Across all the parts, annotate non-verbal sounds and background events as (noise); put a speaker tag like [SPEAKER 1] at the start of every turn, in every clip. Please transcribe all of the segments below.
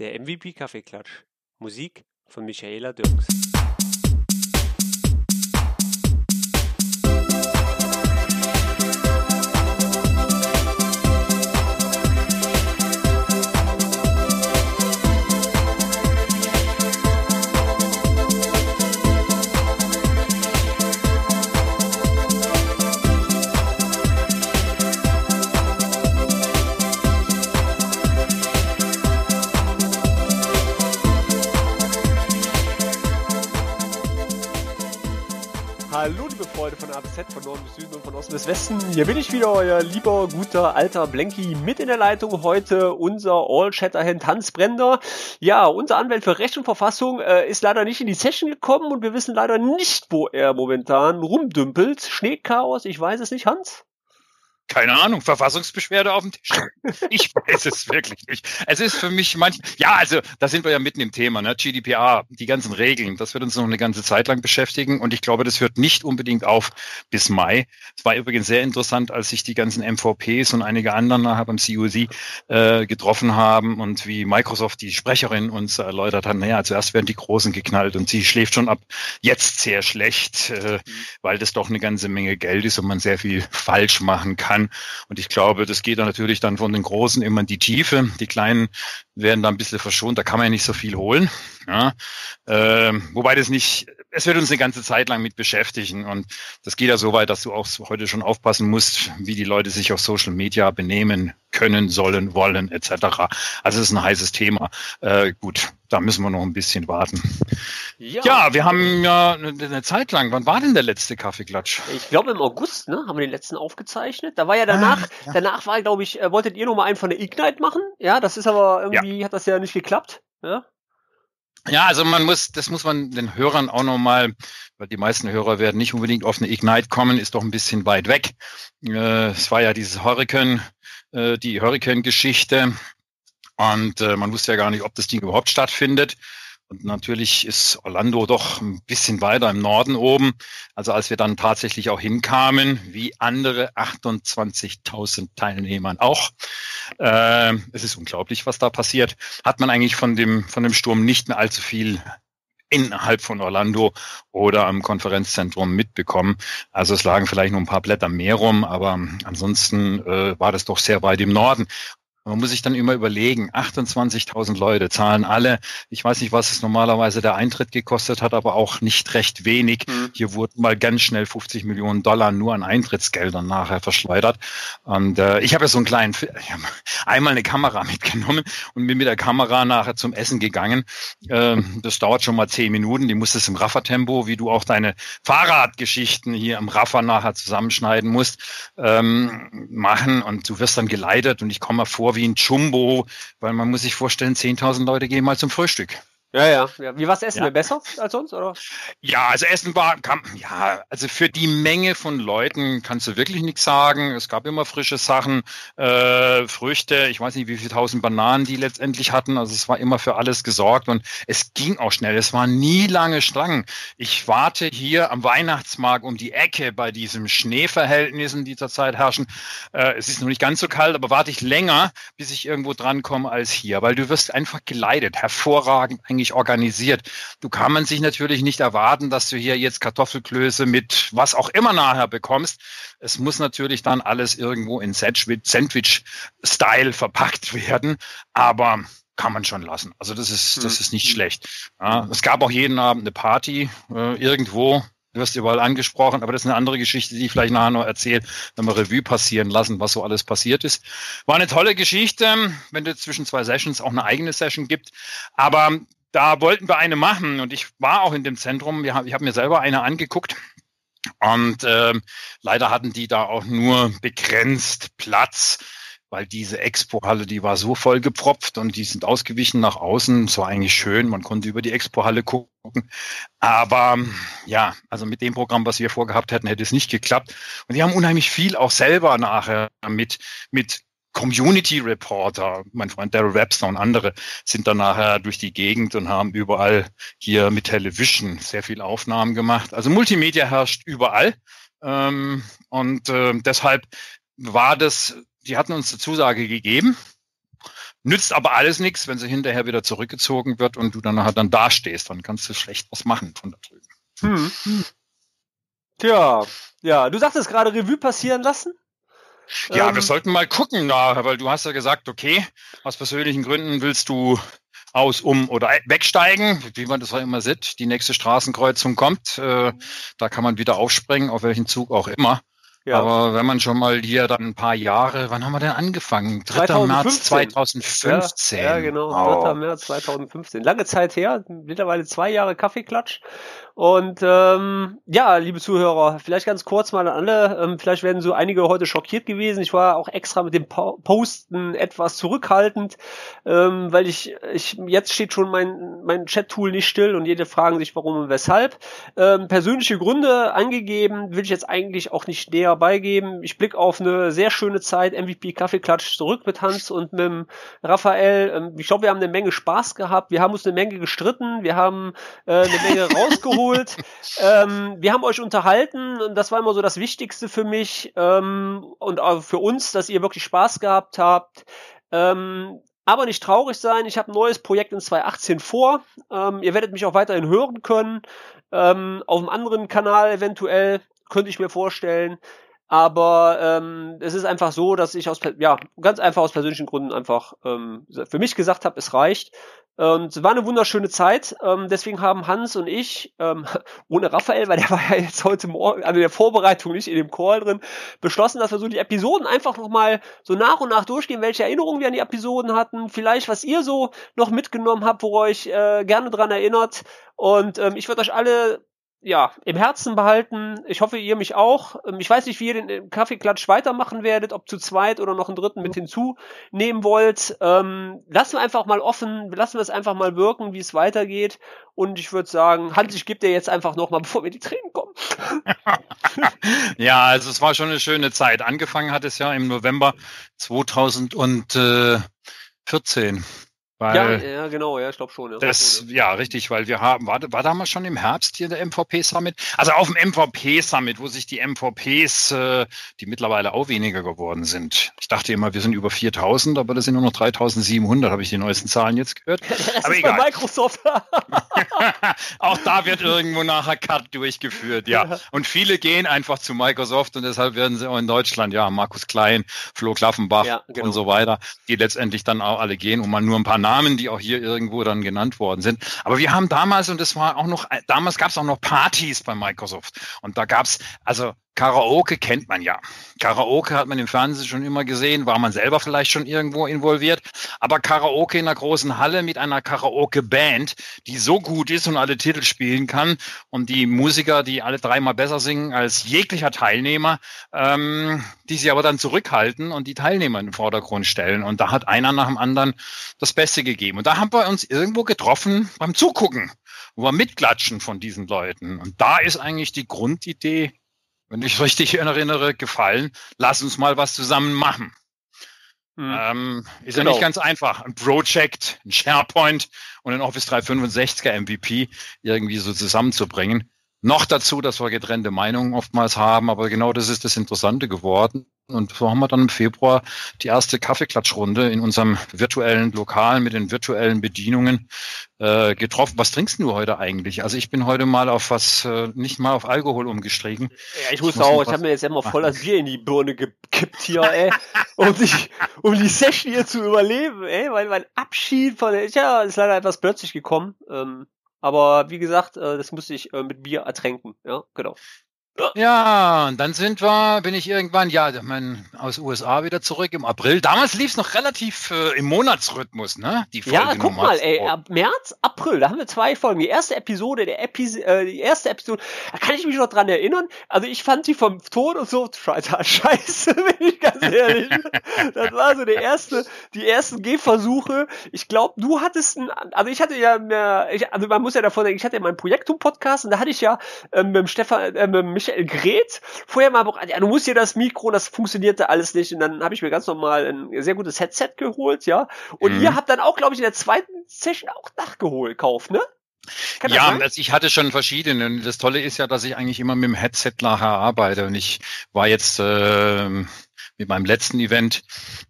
[SPEAKER 1] Der MVP Kaffeeklatsch. Musik von Michaela Dirks. Freunde von A bis Z, von Norden bis Süden und von Osten bis Westen. Hier bin ich wieder, euer lieber, guter, alter Blanky mit in der Leitung. Heute unser All-Shatterhand Hans Brender. Ja, unser Anwalt für Recht und Verfassung äh, ist leider nicht in die Session gekommen und wir wissen leider nicht, wo er momentan rumdümpelt. Schneechaos, ich weiß es nicht, Hans?
[SPEAKER 2] Keine Ahnung, Verfassungsbeschwerde auf dem Tisch. (laughs) Ich weiß es wirklich nicht. Es ist für mich manch, ja, also da sind wir ja mitten im Thema, ne? GDPR, die ganzen Regeln, das wird uns noch eine ganze Zeit lang beschäftigen und ich glaube, das hört nicht unbedingt auf bis Mai. Es war übrigens sehr interessant, als sich die ganzen MVPs und einige anderen nachher beim CUC äh, getroffen haben und wie Microsoft, die Sprecherin, uns erläutert hat, naja, zuerst werden die Großen geknallt und sie schläft schon ab, jetzt sehr schlecht, äh, weil das doch eine ganze Menge Geld ist und man sehr viel falsch machen kann kann. Und ich glaube, das geht dann natürlich dann von den Großen immer in die Tiefe. Die Kleinen werden da ein bisschen verschont, da kann man ja nicht so viel holen. Ja. Ähm, wobei das nicht, es wird uns eine ganze Zeit lang mit beschäftigen. Und das geht ja so weit, dass du auch heute schon aufpassen musst, wie die Leute sich auf Social Media benehmen können, sollen, wollen, etc. Also es ist ein heißes Thema. Äh, gut, da müssen wir noch ein bisschen warten. Ja, ja wir haben ja eine Zeit lang, wann war denn der letzte Kaffeeklatsch?
[SPEAKER 1] Ich glaube im August, ne? Haben wir den letzten aufgezeichnet. Da war ja danach, ah, ja. danach war, glaube ich, äh, wolltet ihr noch mal einen von der Ignite machen? Ja, das ist aber irgendwie, ja. hat das ja nicht geklappt. Ja?
[SPEAKER 2] Ja, also man muss, das muss man den Hörern auch nochmal, weil die meisten Hörer werden nicht unbedingt auf eine Ignite kommen, ist doch ein bisschen weit weg. Äh, es war ja dieses Hurricane, äh, die Hurricane-Geschichte und äh, man wusste ja gar nicht, ob das Ding überhaupt stattfindet. Und natürlich ist Orlando doch ein bisschen weiter im Norden oben. Also als wir dann tatsächlich auch hinkamen, wie andere 28.000 Teilnehmern auch. Äh, es ist unglaublich, was da passiert. Hat man eigentlich von dem, von dem Sturm nicht mehr allzu viel innerhalb von Orlando oder am Konferenzzentrum mitbekommen. Also es lagen vielleicht nur ein paar Blätter mehr rum, aber ansonsten äh, war das doch sehr weit im Norden. Man muss sich dann immer überlegen, 28.000 Leute zahlen alle, ich weiß nicht, was es normalerweise der Eintritt gekostet hat, aber auch nicht recht wenig. Mhm. Hier wurden mal ganz schnell 50 Millionen Dollar nur an Eintrittsgeldern nachher verschleudert. Und äh, ich habe ja so einen kleinen, ich hab einmal eine Kamera (laughs) mitgenommen und bin mit der Kamera nachher zum Essen gegangen. Äh, das dauert schon mal zehn Minuten. Die musstest im Raffertempo, wie du auch deine Fahrradgeschichten hier im Raffer nachher zusammenschneiden musst, ähm, machen. Und du wirst dann geleitet und ich komme mal vor, wie ein Jumbo, weil man muss sich vorstellen, 10.000 Leute gehen mal zum Frühstück.
[SPEAKER 1] Ja, ja, ja. Wie war's Essen? Ja. Besser als sonst, oder?
[SPEAKER 2] Ja, also Essen war, kam, ja, also für die Menge von Leuten kannst du wirklich nichts sagen. Es gab immer frische Sachen, äh, Früchte, ich weiß nicht, wie viele tausend Bananen die letztendlich hatten. Also es war immer für alles gesorgt und es ging auch schnell. Es waren nie lange Schlangen. Ich warte hier am Weihnachtsmarkt um die Ecke bei diesen Schneeverhältnissen, die zurzeit herrschen. Äh, es ist noch nicht ganz so kalt, aber warte ich länger, bis ich irgendwo drankomme als hier, weil du wirst einfach geleitet. Hervorragend eigentlich nicht organisiert. Du kann man sich natürlich nicht erwarten, dass du hier jetzt Kartoffelklöße mit was auch immer nachher bekommst. Es muss natürlich dann alles irgendwo in Sandwich-Style verpackt werden, aber kann man schon lassen. Also das ist, das ist nicht mhm. schlecht. Ja, es gab auch jeden Abend eine Party äh, irgendwo. Du wirst überall angesprochen, aber das ist eine andere Geschichte, die ich vielleicht nachher noch erzähle, wenn wir Revue passieren lassen, was so alles passiert ist. War eine tolle Geschichte, wenn du zwischen zwei Sessions auch eine eigene Session gibt. Aber da wollten wir eine machen und ich war auch in dem Zentrum. Ich habe mir selber eine angeguckt. Und äh, leider hatten die da auch nur begrenzt Platz, weil diese Expo-Halle, die war so voll gepropft und die sind ausgewichen nach außen. Es war eigentlich schön, man konnte über die Expo-Halle gucken. Aber ja, also mit dem Programm, was wir vorgehabt hätten, hätte es nicht geklappt. Und die haben unheimlich viel auch selber nachher mit, mit Community Reporter, mein Freund Daryl Webster und andere sind dann nachher durch die Gegend und haben überall hier mit Television sehr viel Aufnahmen gemacht. Also Multimedia herrscht überall. Ähm, und äh, deshalb war das, die hatten uns eine Zusage gegeben. Nützt aber alles nichts, wenn sie hinterher wieder zurückgezogen wird und du dann nachher dann dastehst. Dann kannst du schlecht was machen von da drüben. Hm.
[SPEAKER 1] Tja, ja, du sagtest gerade Revue passieren lassen.
[SPEAKER 2] Ja, ähm, wir sollten mal gucken, na, weil du hast ja gesagt, okay, aus persönlichen Gründen willst du aus, um oder wegsteigen, wie man das auch immer sieht. Die nächste Straßenkreuzung kommt, äh, da kann man wieder aufspringen, auf welchen Zug auch immer. Ja. Aber wenn man schon mal hier dann ein paar Jahre, wann haben wir denn angefangen? 3. 2015. März 2015.
[SPEAKER 1] Ja, ja genau, 3. Oh. März 2015. Lange Zeit her, mittlerweile zwei Jahre Kaffeeklatsch. Und ähm, ja, liebe Zuhörer, vielleicht ganz kurz mal an alle. Ähm, vielleicht werden so einige heute schockiert gewesen. Ich war auch extra mit dem Posten etwas zurückhaltend, ähm, weil ich, ich jetzt steht schon mein mein Chat-Tool nicht still und jede fragen sich warum und weshalb. Ähm, persönliche Gründe angegeben, will ich jetzt eigentlich auch nicht näher beigeben. Ich blicke auf eine sehr schöne Zeit, MVP Kaffeeklatsch zurück mit Hans und mit dem Raphael. Ähm, ich glaube, wir haben eine Menge Spaß gehabt. Wir haben uns eine Menge gestritten. Wir haben äh, eine Menge rausgeholt (laughs) abgeholt. ähm, wir haben euch unterhalten und das war immer so das Wichtigste für mich ähm, und auch für uns, dass ihr wirklich Spaß gehabt habt. Ähm, aber nicht traurig sein, ich habe ein neues Projekt in 2018 vor. Ähm, ihr werdet mich auch weiterhin hören können. Ähm, auf einem anderen Kanal eventuell, könnte ich mir vorstellen. Aber ähm, es ist einfach so, dass ich aus ja ganz einfach aus persönlichen Gründen einfach ähm, für mich gesagt habe, es reicht. Und es war eine wunderschöne Zeit. Ähm, deswegen haben Hans und ich, ähm, (laughs) ohne Raphael, weil der war ja jetzt heute Morgen, also der Vorbereitung nicht in dem Call drin, beschlossen, dass wir so die Episoden einfach nochmal so nach und nach durchgehen, welche Erinnerungen wir an die Episoden hatten, vielleicht was ihr so noch mitgenommen habt, wo ihr euch äh, gerne dran erinnert. Und ähm, ich würde euch alle ja, im Herzen behalten. Ich hoffe, ihr mich auch. Ähm, ich weiß nicht, wie ihr den Kaffeeklatsch weitermachen werdet, ob zu zweit oder noch einen dritten mit hinzunehmen wollt. Ähm, lassen wir einfach mal offen, lassen wir es einfach mal wirken, wie es weitergeht. Und ich würde sagen, Hans, ich gebe dir jetzt einfach nochmal, (laughs) bevor wir die Tränen kommen. (laughs)
[SPEAKER 2] ja, also es war schon eine schöne Zeit. Angefangen hat es ja im November 2014.
[SPEAKER 1] Weil ja, ja, genau, ja, ich glaube schon.
[SPEAKER 2] Ja, das, ja. richtig, weil wir haben, war, war damals schon im Herbst hier der MVP-Summit? Also auf dem MVP-Summit, wo sich die MVPs, äh, die mittlerweile auch weniger geworden sind. Ich dachte immer, wir sind über 4000, aber das sind nur noch 3700, habe ich die neuesten Zahlen jetzt gehört. (laughs)
[SPEAKER 1] Das
[SPEAKER 2] aber
[SPEAKER 1] ist egal. bei Microsoft. (laughs)
[SPEAKER 2] auch da wird irgendwo nachher Cut durchgeführt, ja. ja. Und viele gehen einfach zu Microsoft und deshalb werden sie auch in Deutschland, ja, Markus Klein, Flo Klaffenbach ja, genau. und so weiter, die letztendlich dann auch alle gehen, um mal nur ein paar Namen, die auch hier irgendwo dann genannt worden sind. Aber wir haben damals, und das war auch noch, damals gab es auch noch Partys bei Microsoft. Und da gab es, also Karaoke kennt man ja. Karaoke hat man im Fernsehen schon immer gesehen, war man selber vielleicht schon irgendwo involviert. Aber Karaoke in einer großen Halle mit einer Karaoke-Band, die so gut ist und alle Titel spielen kann und die Musiker, die alle dreimal besser singen als jeglicher Teilnehmer, ähm, die sie aber dann zurückhalten und die Teilnehmer in den Vordergrund stellen. Und da hat einer nach dem anderen das Beste gegeben. Und da haben wir uns irgendwo getroffen beim Zugucken, wo wir mitklatschen von diesen Leuten. Und da ist eigentlich die Grundidee wenn ich richtig (laughs) erinnere, gefallen. Lass uns mal was zusammen machen. Hm. Ähm, ist genau. ja nicht ganz einfach. Ein Project, ein SharePoint und ein Office 365er MVP irgendwie so zusammenzubringen. Noch dazu, dass wir getrennte Meinungen oftmals haben, aber genau das ist das Interessante geworden. Und so haben wir dann im Februar die erste Kaffeeklatschrunde in unserem virtuellen Lokal mit den virtuellen Bedienungen äh, getroffen. Was trinkst du heute eigentlich? Also ich bin heute mal auf was, äh, nicht mal auf Alkohol umgestiegen.
[SPEAKER 1] Ja, ich muss auch, ich habe mir jetzt immer voll das Bier in die Birne gekippt hier, ey, um, die, um die Session hier zu überleben, ey, weil mein Abschied von der, ja, ist leider etwas plötzlich gekommen. Ähm, aber wie gesagt, äh, das musste ich äh, mit Bier ertränken. Ja, genau.
[SPEAKER 2] Ja, und dann sind wir, bin ich irgendwann, ja, mein, aus USA wieder zurück im April. Damals lief es noch relativ äh, im Monatsrhythmus, ne?
[SPEAKER 1] Die Folge ja, guck mal, ey, ab März, April, da haben wir zwei Folgen. Die erste Episode, der Epi äh, die erste Episode, da kann ich mich noch dran erinnern. Also ich fand die vom Ton und so, (laughs) scheiße, bin ich ganz ehrlich. das war so der erste, die ersten Gehversuche. Ich glaube, du hattest ein, also ich hatte ja, mehr, ich, also man muss ja davon denken, ich hatte ja meinen Projektum-Podcast und da hatte ich ja ähm, mit dem Stefan, äh, mit dem Michael Gret vorher mal, ja, du musst hier das Mikro, das funktionierte alles nicht. Und dann habe ich mir ganz normal ein sehr gutes Headset geholt, ja. Und mhm. ihr habt dann auch, glaube ich, in der zweiten Session auch nachgeholt, kauft, ne?
[SPEAKER 2] Kann ja, also ich hatte schon verschiedene. Und das Tolle ist ja, dass ich eigentlich immer mit dem Headset nachher arbeite. Und ich war jetzt äh, mit meinem letzten Event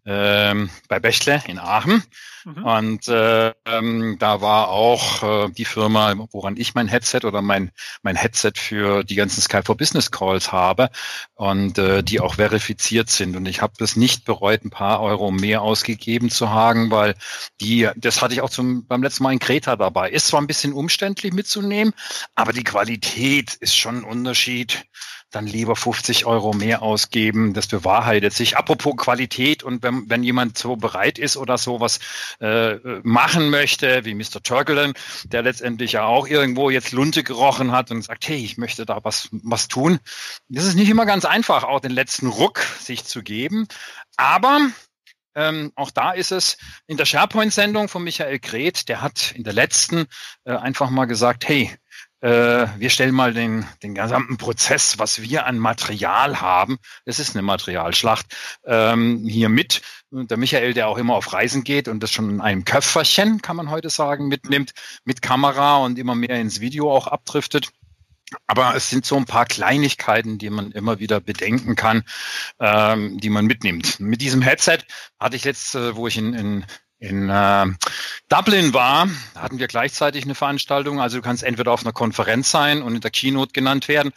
[SPEAKER 2] ähm, bei Bechtle in Aachen. Mhm. Und äh, ähm, da war auch äh, die Firma, woran ich mein Headset oder mein, mein Headset für die ganzen Sky for Business Calls habe und äh, die auch verifiziert sind. Und ich habe das nicht bereut, ein paar Euro mehr ausgegeben zu haben, weil die, das hatte ich auch zum, beim letzten Mal in Kreta dabei. Ist zwar ein bisschen umständlich mitzunehmen, aber die Qualität ist schon ein Unterschied dann lieber 50 Euro mehr ausgeben. Das bewahrheitet sich. Apropos Qualität und wenn, wenn jemand so bereit ist oder sowas äh, machen möchte, wie Mr. Turkelen, der letztendlich ja auch irgendwo jetzt Lunte gerochen hat und sagt, hey, ich möchte da was, was tun. Das ist nicht immer ganz einfach, auch den letzten Ruck sich zu geben. Aber ähm, auch da ist es in der SharePoint-Sendung von Michael Gret, der hat in der letzten äh, einfach mal gesagt, hey, wir stellen mal den, den gesamten Prozess, was wir an Material haben, es ist eine Materialschlacht, ähm, hier mit. Der Michael, der auch immer auf Reisen geht und das schon in einem Köfferchen, kann man heute sagen, mitnimmt, mit Kamera und immer mehr ins Video auch abdriftet. Aber es sind so ein paar Kleinigkeiten, die man immer wieder bedenken kann, ähm, die man mitnimmt. Mit diesem Headset hatte ich jetzt, äh, wo ich in, in in äh, Dublin war, hatten wir gleichzeitig eine Veranstaltung. Also du kannst entweder auf einer Konferenz sein und in der Keynote genannt werden,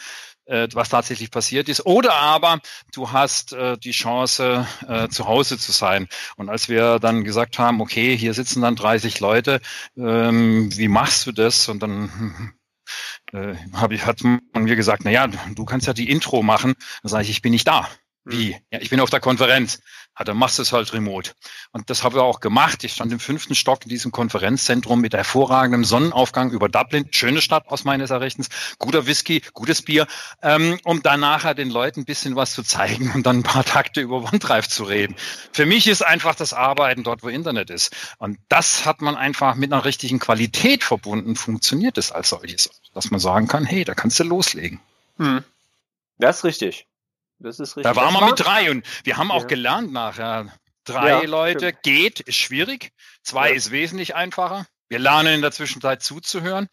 [SPEAKER 2] äh, was tatsächlich passiert ist, oder aber du hast äh, die Chance, äh, zu Hause zu sein. Und als wir dann gesagt haben, okay, hier sitzen dann 30 Leute, ähm, wie machst du das? Und dann äh, hab ich, hat man mir gesagt, na ja, du kannst ja die Intro machen. Dann sage ich, ich bin nicht da. Wie? Hm. Ja, ich bin auf der Konferenz. Ja, dann machst du es halt remote. Und das haben wir auch gemacht. Ich stand im fünften Stock in diesem Konferenzzentrum mit hervorragendem Sonnenaufgang über Dublin. Schöne Stadt aus meines Erachtens. Guter Whisky, gutes Bier. Ähm, um dann nachher den Leuten ein bisschen was zu zeigen und dann ein paar Takte über OneDrive zu reden. Für mich ist einfach das Arbeiten dort, wo Internet ist. Und das hat man einfach mit einer richtigen Qualität verbunden. Funktioniert es als solches. Dass man sagen kann, hey, da kannst du loslegen.
[SPEAKER 1] Hm. Das ist richtig. Das ist richtig.
[SPEAKER 2] Da waren wir mit drei und wir haben auch ja. gelernt nachher. Drei ja, Leute stimmt. geht, ist schwierig. Zwei ja. ist wesentlich einfacher. Wir lernen in der Zwischenzeit zuzuhören.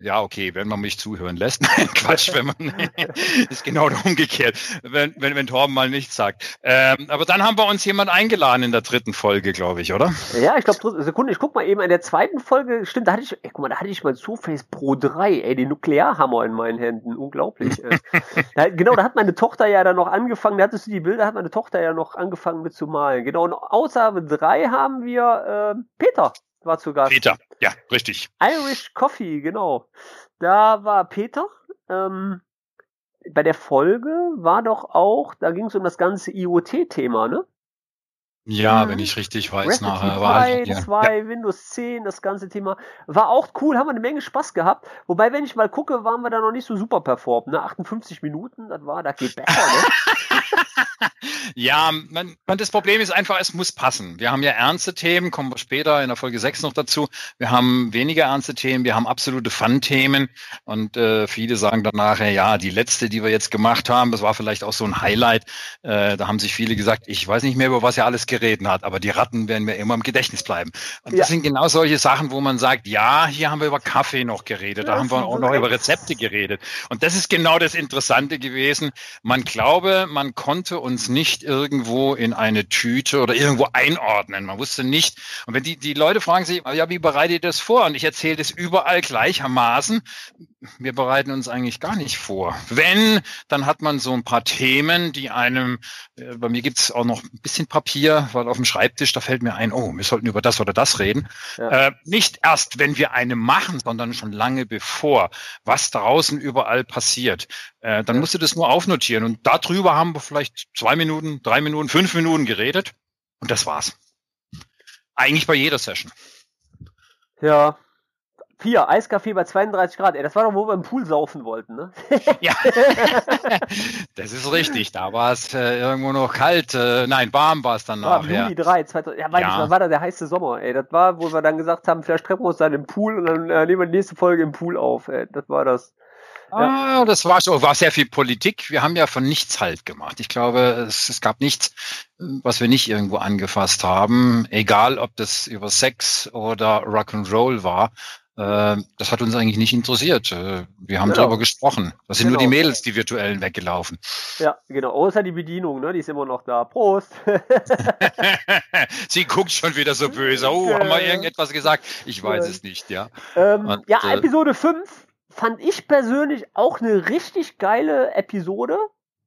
[SPEAKER 2] Ja, okay, wenn man mich zuhören lässt. (laughs) Nein, Quatsch, wenn man (laughs) ist genau umgekehrt, wenn, wenn, wenn Torben mal nichts sagt. Ähm, aber dann haben wir uns jemand eingeladen in der dritten Folge, glaube ich, oder?
[SPEAKER 1] Ja, ich glaube, Sekunde, ich guck mal eben in der zweiten Folge, stimmt, da hatte ich, ey, guck mal, da hatte ich mal Surface Pro 3, ey, den Nuklearhammer in meinen Händen, unglaublich. (laughs) da, genau, da hat meine Tochter ja dann noch angefangen, da hattest du die Bilder, hat meine Tochter ja noch angefangen mit zu malen. Genau, und außer drei haben wir äh, Peter war zu Gast.
[SPEAKER 2] Peter, ja, richtig.
[SPEAKER 1] Irish Coffee, genau. Da war Peter. Ähm, bei der Folge war doch auch, da ging es um das ganze IoT-Thema, ne?
[SPEAKER 2] Ja, mhm. wenn ich richtig weiß,
[SPEAKER 1] Recipe nachher war ich, ja. 2, ja. Windows 10, das ganze Thema. War auch cool, haben wir eine Menge Spaß gehabt. Wobei, wenn ich mal gucke, waren wir da noch nicht so super performt. Ne? 58 Minuten, das war, da geht besser, ne? (laughs)
[SPEAKER 2] ja, man, man, das Problem ist einfach, es muss passen. Wir haben ja ernste Themen, kommen wir später in der Folge 6 noch dazu. Wir haben weniger ernste Themen, wir haben absolute Fun-Themen und äh, viele sagen dann nachher, ja, die letzte, die wir jetzt gemacht haben, das war vielleicht auch so ein Highlight. Äh, da haben sich viele gesagt, ich weiß nicht mehr, über was ihr alles geredet geredet hat, aber die Ratten werden mir immer im Gedächtnis bleiben. Und ja. das sind genau solche Sachen, wo man sagt, ja, hier haben wir über Kaffee noch geredet, da haben wir auch noch über Rezepte geredet. Und das ist genau das Interessante gewesen. Man glaube, man konnte uns nicht irgendwo in eine Tüte oder irgendwo einordnen. Man wusste nicht. Und wenn die, die Leute fragen sich, ja, wie bereite ich das vor? Und ich erzähle das überall gleichermaßen. Wir bereiten uns eigentlich gar nicht vor. Wenn, dann hat man so ein paar Themen, die einem, äh, bei mir gibt's auch noch ein bisschen Papier, weil auf dem Schreibtisch, da fällt mir ein, oh, wir sollten über das oder das reden. Ja. Äh, nicht erst, wenn wir eine machen, sondern schon lange bevor, was draußen überall passiert. Äh, dann ja. musst du das nur aufnotieren. Und darüber haben wir vielleicht zwei Minuten, drei Minuten, fünf Minuten geredet. Und das war's. Eigentlich bei jeder Session.
[SPEAKER 1] Ja, Vier, Eiskaffee bei 32 Grad. Ey, das war doch, wo wir im Pool saufen wollten, ne? (laughs)
[SPEAKER 2] ja, (laughs) das ist richtig. Da war es äh, irgendwo noch kalt. Äh, nein, warm war es dann
[SPEAKER 1] noch. Ja, Juli 3, 2000, ja, ja. Das war da der heiße Sommer, ey. Das war, wo wir dann gesagt haben, vielleicht treffen wir uns dann im Pool und dann äh, nehmen wir die nächste Folge im Pool auf, ey. Das war das.
[SPEAKER 2] Ja. Ah, das war so, war sehr viel Politik. Wir haben ja von nichts halt gemacht. Ich glaube, es, es gab nichts, was wir nicht irgendwo angefasst haben, egal ob das über Sex oder Rock'n'Roll war. Äh, das hat uns eigentlich nicht interessiert. Äh, wir haben genau. darüber gesprochen. Das sind genau. nur die Mädels, die virtuellen weggelaufen.
[SPEAKER 1] Ja, genau. Außer die Bedienung, ne? Die ist immer noch da. Prost. (laughs) (laughs)
[SPEAKER 2] Sie guckt schon wieder so böse. Oh, haben wir irgendetwas gesagt? Ich weiß es nicht, ja.
[SPEAKER 1] Ähm, Und, ja, äh, Episode 5 fand ich persönlich auch eine richtig geile Episode.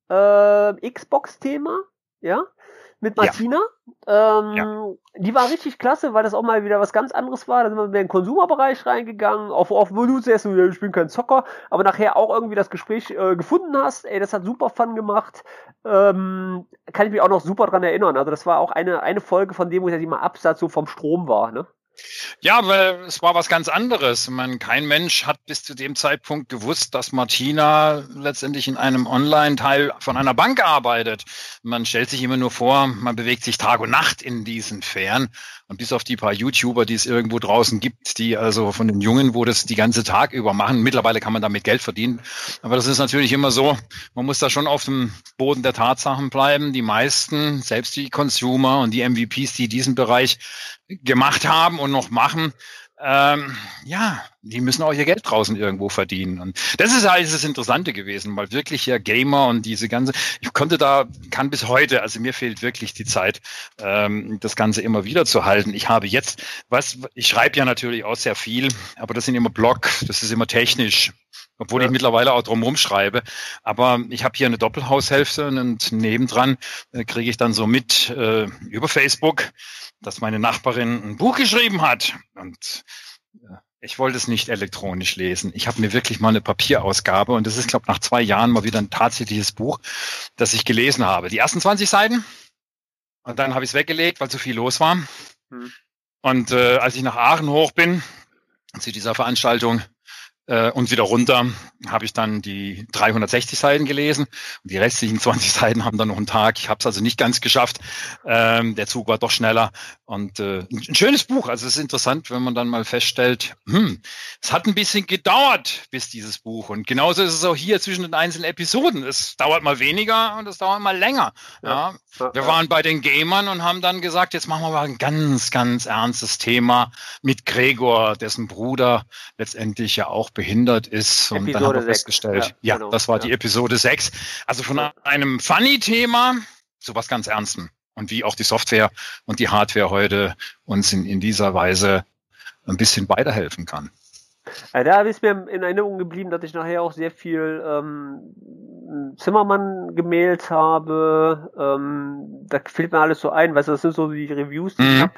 [SPEAKER 1] Äh, Xbox-Thema, ja mit Martina. Ja. Ähm, ja. Die war richtig klasse, weil das auch mal wieder was ganz anderes war. Da sind wir in den Konsumerbereich reingegangen, auf, auf wo du zuerst, ich bin kein Zocker, aber nachher auch irgendwie das Gespräch äh, gefunden hast. Ey, das hat super Fun gemacht. Ähm, kann ich mich auch noch super dran erinnern. Also das war auch eine, eine Folge von dem, wo ich mal Absatz so vom Strom war, ne?
[SPEAKER 2] Ja, weil es war was ganz anderes. Man, kein Mensch hat bis zu dem Zeitpunkt gewusst, dass Martina letztendlich in einem Online-Teil von einer Bank arbeitet. Man stellt sich immer nur vor, man bewegt sich Tag und Nacht in diesen Fähren. Und bis auf die paar YouTuber, die es irgendwo draußen gibt, die also von den Jungen, wo das die ganze Tag über machen, mittlerweile kann man damit Geld verdienen. Aber das ist natürlich immer so, man muss da schon auf dem Boden der Tatsachen bleiben. Die meisten, selbst die Consumer und die MVPs, die diesen Bereich gemacht haben und noch machen, ähm, ja, die müssen auch ihr Geld draußen irgendwo verdienen. Und das ist halt das Interessante gewesen, weil wirklich ja Gamer und diese ganze, ich konnte da, kann bis heute, also mir fehlt wirklich die Zeit, ähm, das Ganze immer wieder zu halten. Ich habe jetzt, was, ich schreibe ja natürlich auch sehr viel, aber das sind immer Blog, das ist immer technisch obwohl ja. ich mittlerweile auch drumherum schreibe. Aber ich habe hier eine Doppelhaushälfte und nebendran äh, kriege ich dann so mit äh, über Facebook, dass meine Nachbarin ein Buch geschrieben hat. Und ich wollte es nicht elektronisch lesen. Ich habe mir wirklich mal eine Papierausgabe und das ist, glaube nach zwei Jahren mal wieder ein tatsächliches Buch, das ich gelesen habe. Die ersten 20 Seiten und dann habe ich es weggelegt, weil zu viel los war. Hm. Und äh, als ich nach Aachen hoch bin, zu dieser Veranstaltung, äh, und wieder runter habe ich dann die 360 Seiten gelesen und die restlichen 20 Seiten haben dann noch einen Tag. Ich habe es also nicht ganz geschafft. Ähm, der Zug war doch schneller und äh, ein schönes Buch. Also es ist interessant, wenn man dann mal feststellt, hm, es hat ein bisschen gedauert bis dieses Buch und genauso ist es auch hier zwischen den einzelnen Episoden. Es dauert mal weniger und es dauert mal länger. Ja, ja. wir waren bei den Gamern und haben dann gesagt, jetzt machen wir mal ein ganz, ganz ernstes Thema mit Gregor, dessen Bruder letztendlich ja auch behindert ist. Und Episode dann haben wir festgestellt, ja, ja genau. das war ja. die Episode 6. Also von einem Funny-Thema zu was ganz Ernstem. Und wie auch die Software und die Hardware heute uns in, in dieser Weise ein bisschen weiterhelfen kann.
[SPEAKER 1] Ja, da ist mir in Erinnerung geblieben, dass ich nachher auch sehr viel ähm, Zimmermann gemailt habe. Ähm, da fällt mir alles so ein, weißt du, das sind so die Reviews, die mhm. ich habe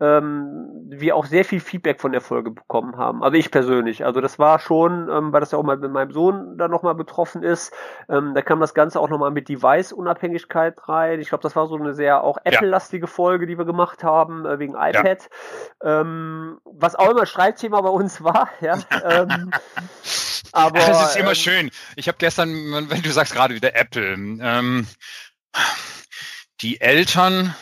[SPEAKER 1] ähm, wir auch sehr viel Feedback von der Folge bekommen haben. Also ich persönlich. Also das war schon, ähm, weil das ja auch mal mit meinem Sohn da nochmal betroffen ist. Ähm, da kam das Ganze auch nochmal mit Device-Unabhängigkeit rein. Ich glaube, das war so eine sehr auch Apple-lastige Folge, die wir gemacht haben, äh, wegen iPad. Ja. Ähm, was auch immer Streitthema bei uns war, (laughs) ja. ähm,
[SPEAKER 2] aber (laughs) es ist immer ähm, schön. Ich habe gestern, wenn du sagst gerade wieder Apple, ähm, die Eltern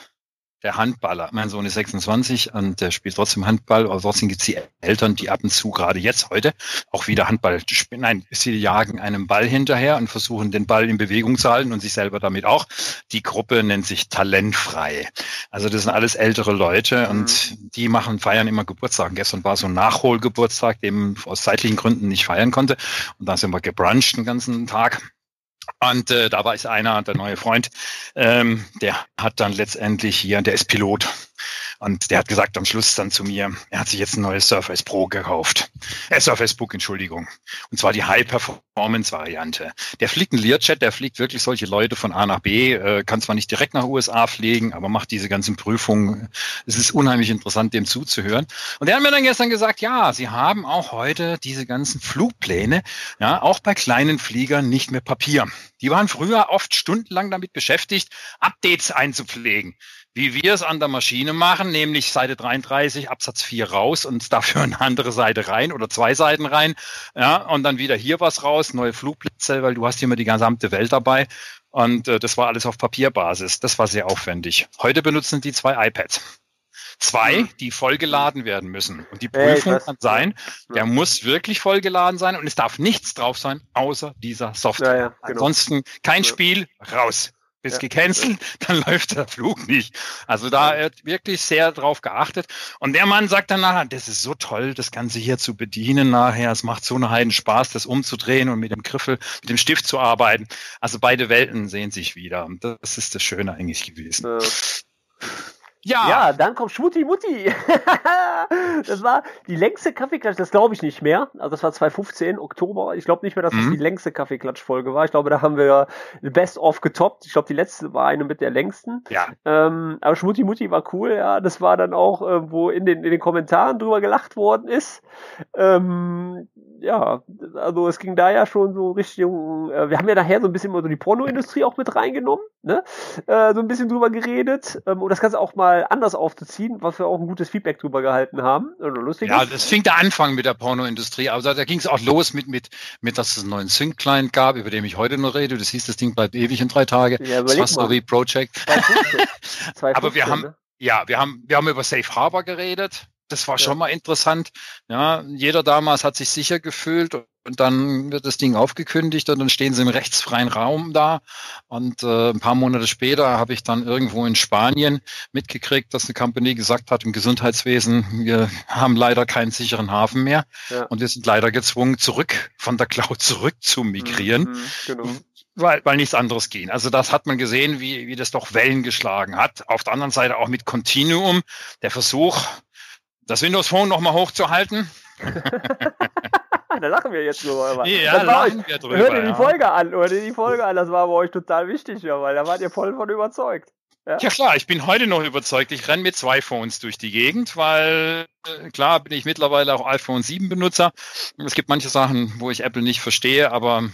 [SPEAKER 2] der Handballer. Mein Sohn ist 26 und der spielt trotzdem Handball, aber trotzdem gibt es die Eltern, die ab und zu gerade jetzt heute auch wieder Handball spielen. Nein, sie jagen einem Ball hinterher und versuchen den Ball in Bewegung zu halten und sich selber damit auch. Die Gruppe nennt sich Talentfrei. Also das sind alles ältere Leute mhm. und die machen, feiern immer Geburtstag. Gestern war so ein Nachholgeburtstag, den aus zeitlichen Gründen nicht feiern konnte. Und da sind wir gebruncht den ganzen Tag. Und äh, da war es einer, der neue Freund, ähm, der hat dann letztendlich hier, der ist Pilot. Und der hat gesagt am Schluss dann zu mir, er hat sich jetzt ein neues Surface Pro gekauft. Äh, Surface Book, Entschuldigung. Und zwar die High-Performance-Variante. Der fliegt einen Learjet, der fliegt wirklich solche Leute von A nach B, äh, kann zwar nicht direkt nach USA fliegen, aber macht diese ganzen Prüfungen. Es ist unheimlich interessant, dem zuzuhören. Und er hat mir dann gestern gesagt, ja, sie haben auch heute diese ganzen Flugpläne, ja, auch bei kleinen Fliegern nicht mehr Papier. Die waren früher oft stundenlang damit beschäftigt, Updates einzupflegen wie wir es an der Maschine machen, nämlich Seite 33, Absatz 4 raus und dafür eine andere Seite rein oder zwei Seiten rein. Ja, und dann wieder hier was raus, neue Flugplätze, weil du hast hier immer die gesamte Welt dabei. Und äh, das war alles auf Papierbasis. Das war sehr aufwendig. Heute benutzen die zwei iPads. Zwei, mhm. die vollgeladen werden müssen. Und die Prüfung kann sein, der muss wirklich vollgeladen sein und es darf nichts drauf sein, außer dieser Software. Ja, ja, genau. Ansonsten kein Spiel, raus. Bist ja. gecancelt, (laughs) dann läuft der Flug nicht. Also da wird wirklich sehr drauf geachtet. Und der Mann sagt dann nachher, das ist so toll, das Ganze hier zu bedienen nachher. Es macht so einen heiden Spaß, das umzudrehen und mit dem Griffel, mit dem Stift zu arbeiten. Also beide Welten sehen sich wieder. Und das ist das Schöne eigentlich gewesen. Ja.
[SPEAKER 1] Ja. Ja, dann kommt Schmutti Mutti. (laughs) das war die längste Kaffeeklatsch, das glaube ich nicht mehr. Also das war 2015, Oktober. Ich glaube nicht mehr, dass das mhm. die längste Kaffeeklatsch-Folge war. Ich glaube, da haben wir Best of getoppt. Ich glaube, die letzte war eine mit der längsten.
[SPEAKER 2] Ja.
[SPEAKER 1] Ähm, aber Schmutti Mutti war cool, ja. Das war dann auch, äh, wo in den, in den Kommentaren drüber gelacht worden ist. Ähm, ja, also es ging da ja schon so Richtung, äh, wir haben ja nachher so ein bisschen mal so die Pornoindustrie auch mit reingenommen, ne? Äh, so ein bisschen drüber geredet, ähm, und das Ganze auch mal anders aufzuziehen, was wir auch ein gutes Feedback drüber gehalten haben.
[SPEAKER 2] Lustig ja, das fing der Anfang mit der Pornoindustrie, also da ging es auch los mit, mit, mit, dass es einen neuen Sync-Client gab, über den ich heute noch rede. Das hieß, das Ding bleibt ewig in drei Tage. Ja, das war Story Project. 2015. 2015, (laughs) Aber wir haben, ne? ja, wir haben, wir haben über Safe Harbor geredet. Das war schon mal interessant. Ja, jeder damals hat sich sicher gefühlt und dann wird das Ding aufgekündigt und dann stehen sie im rechtsfreien Raum da. Und äh, ein paar Monate später habe ich dann irgendwo in Spanien mitgekriegt, dass eine Company gesagt hat im Gesundheitswesen, wir haben leider keinen sicheren Hafen mehr ja. und wir sind leider gezwungen, zurück von der Cloud zurück zu migrieren. Mhm, genau weil, weil nichts anderes ging. Also das hat man gesehen, wie, wie das doch Wellen geschlagen hat. Auf der anderen Seite auch mit Continuum, der Versuch, das Windows Phone nochmal hochzuhalten. (laughs) (laughs)
[SPEAKER 1] da lachen wir jetzt drüber.
[SPEAKER 2] Ja, das lachen wir drüber.
[SPEAKER 1] Hört ihr die Folge an, hört ihr die Folge an, das war bei euch total wichtig, ja, weil da wart ihr voll von überzeugt.
[SPEAKER 2] Ja? ja klar, ich bin heute noch überzeugt. Ich renne mit zwei Phones durch die Gegend, weil klar bin ich mittlerweile auch iPhone 7 Benutzer. Es gibt manche Sachen, wo ich Apple nicht verstehe, aber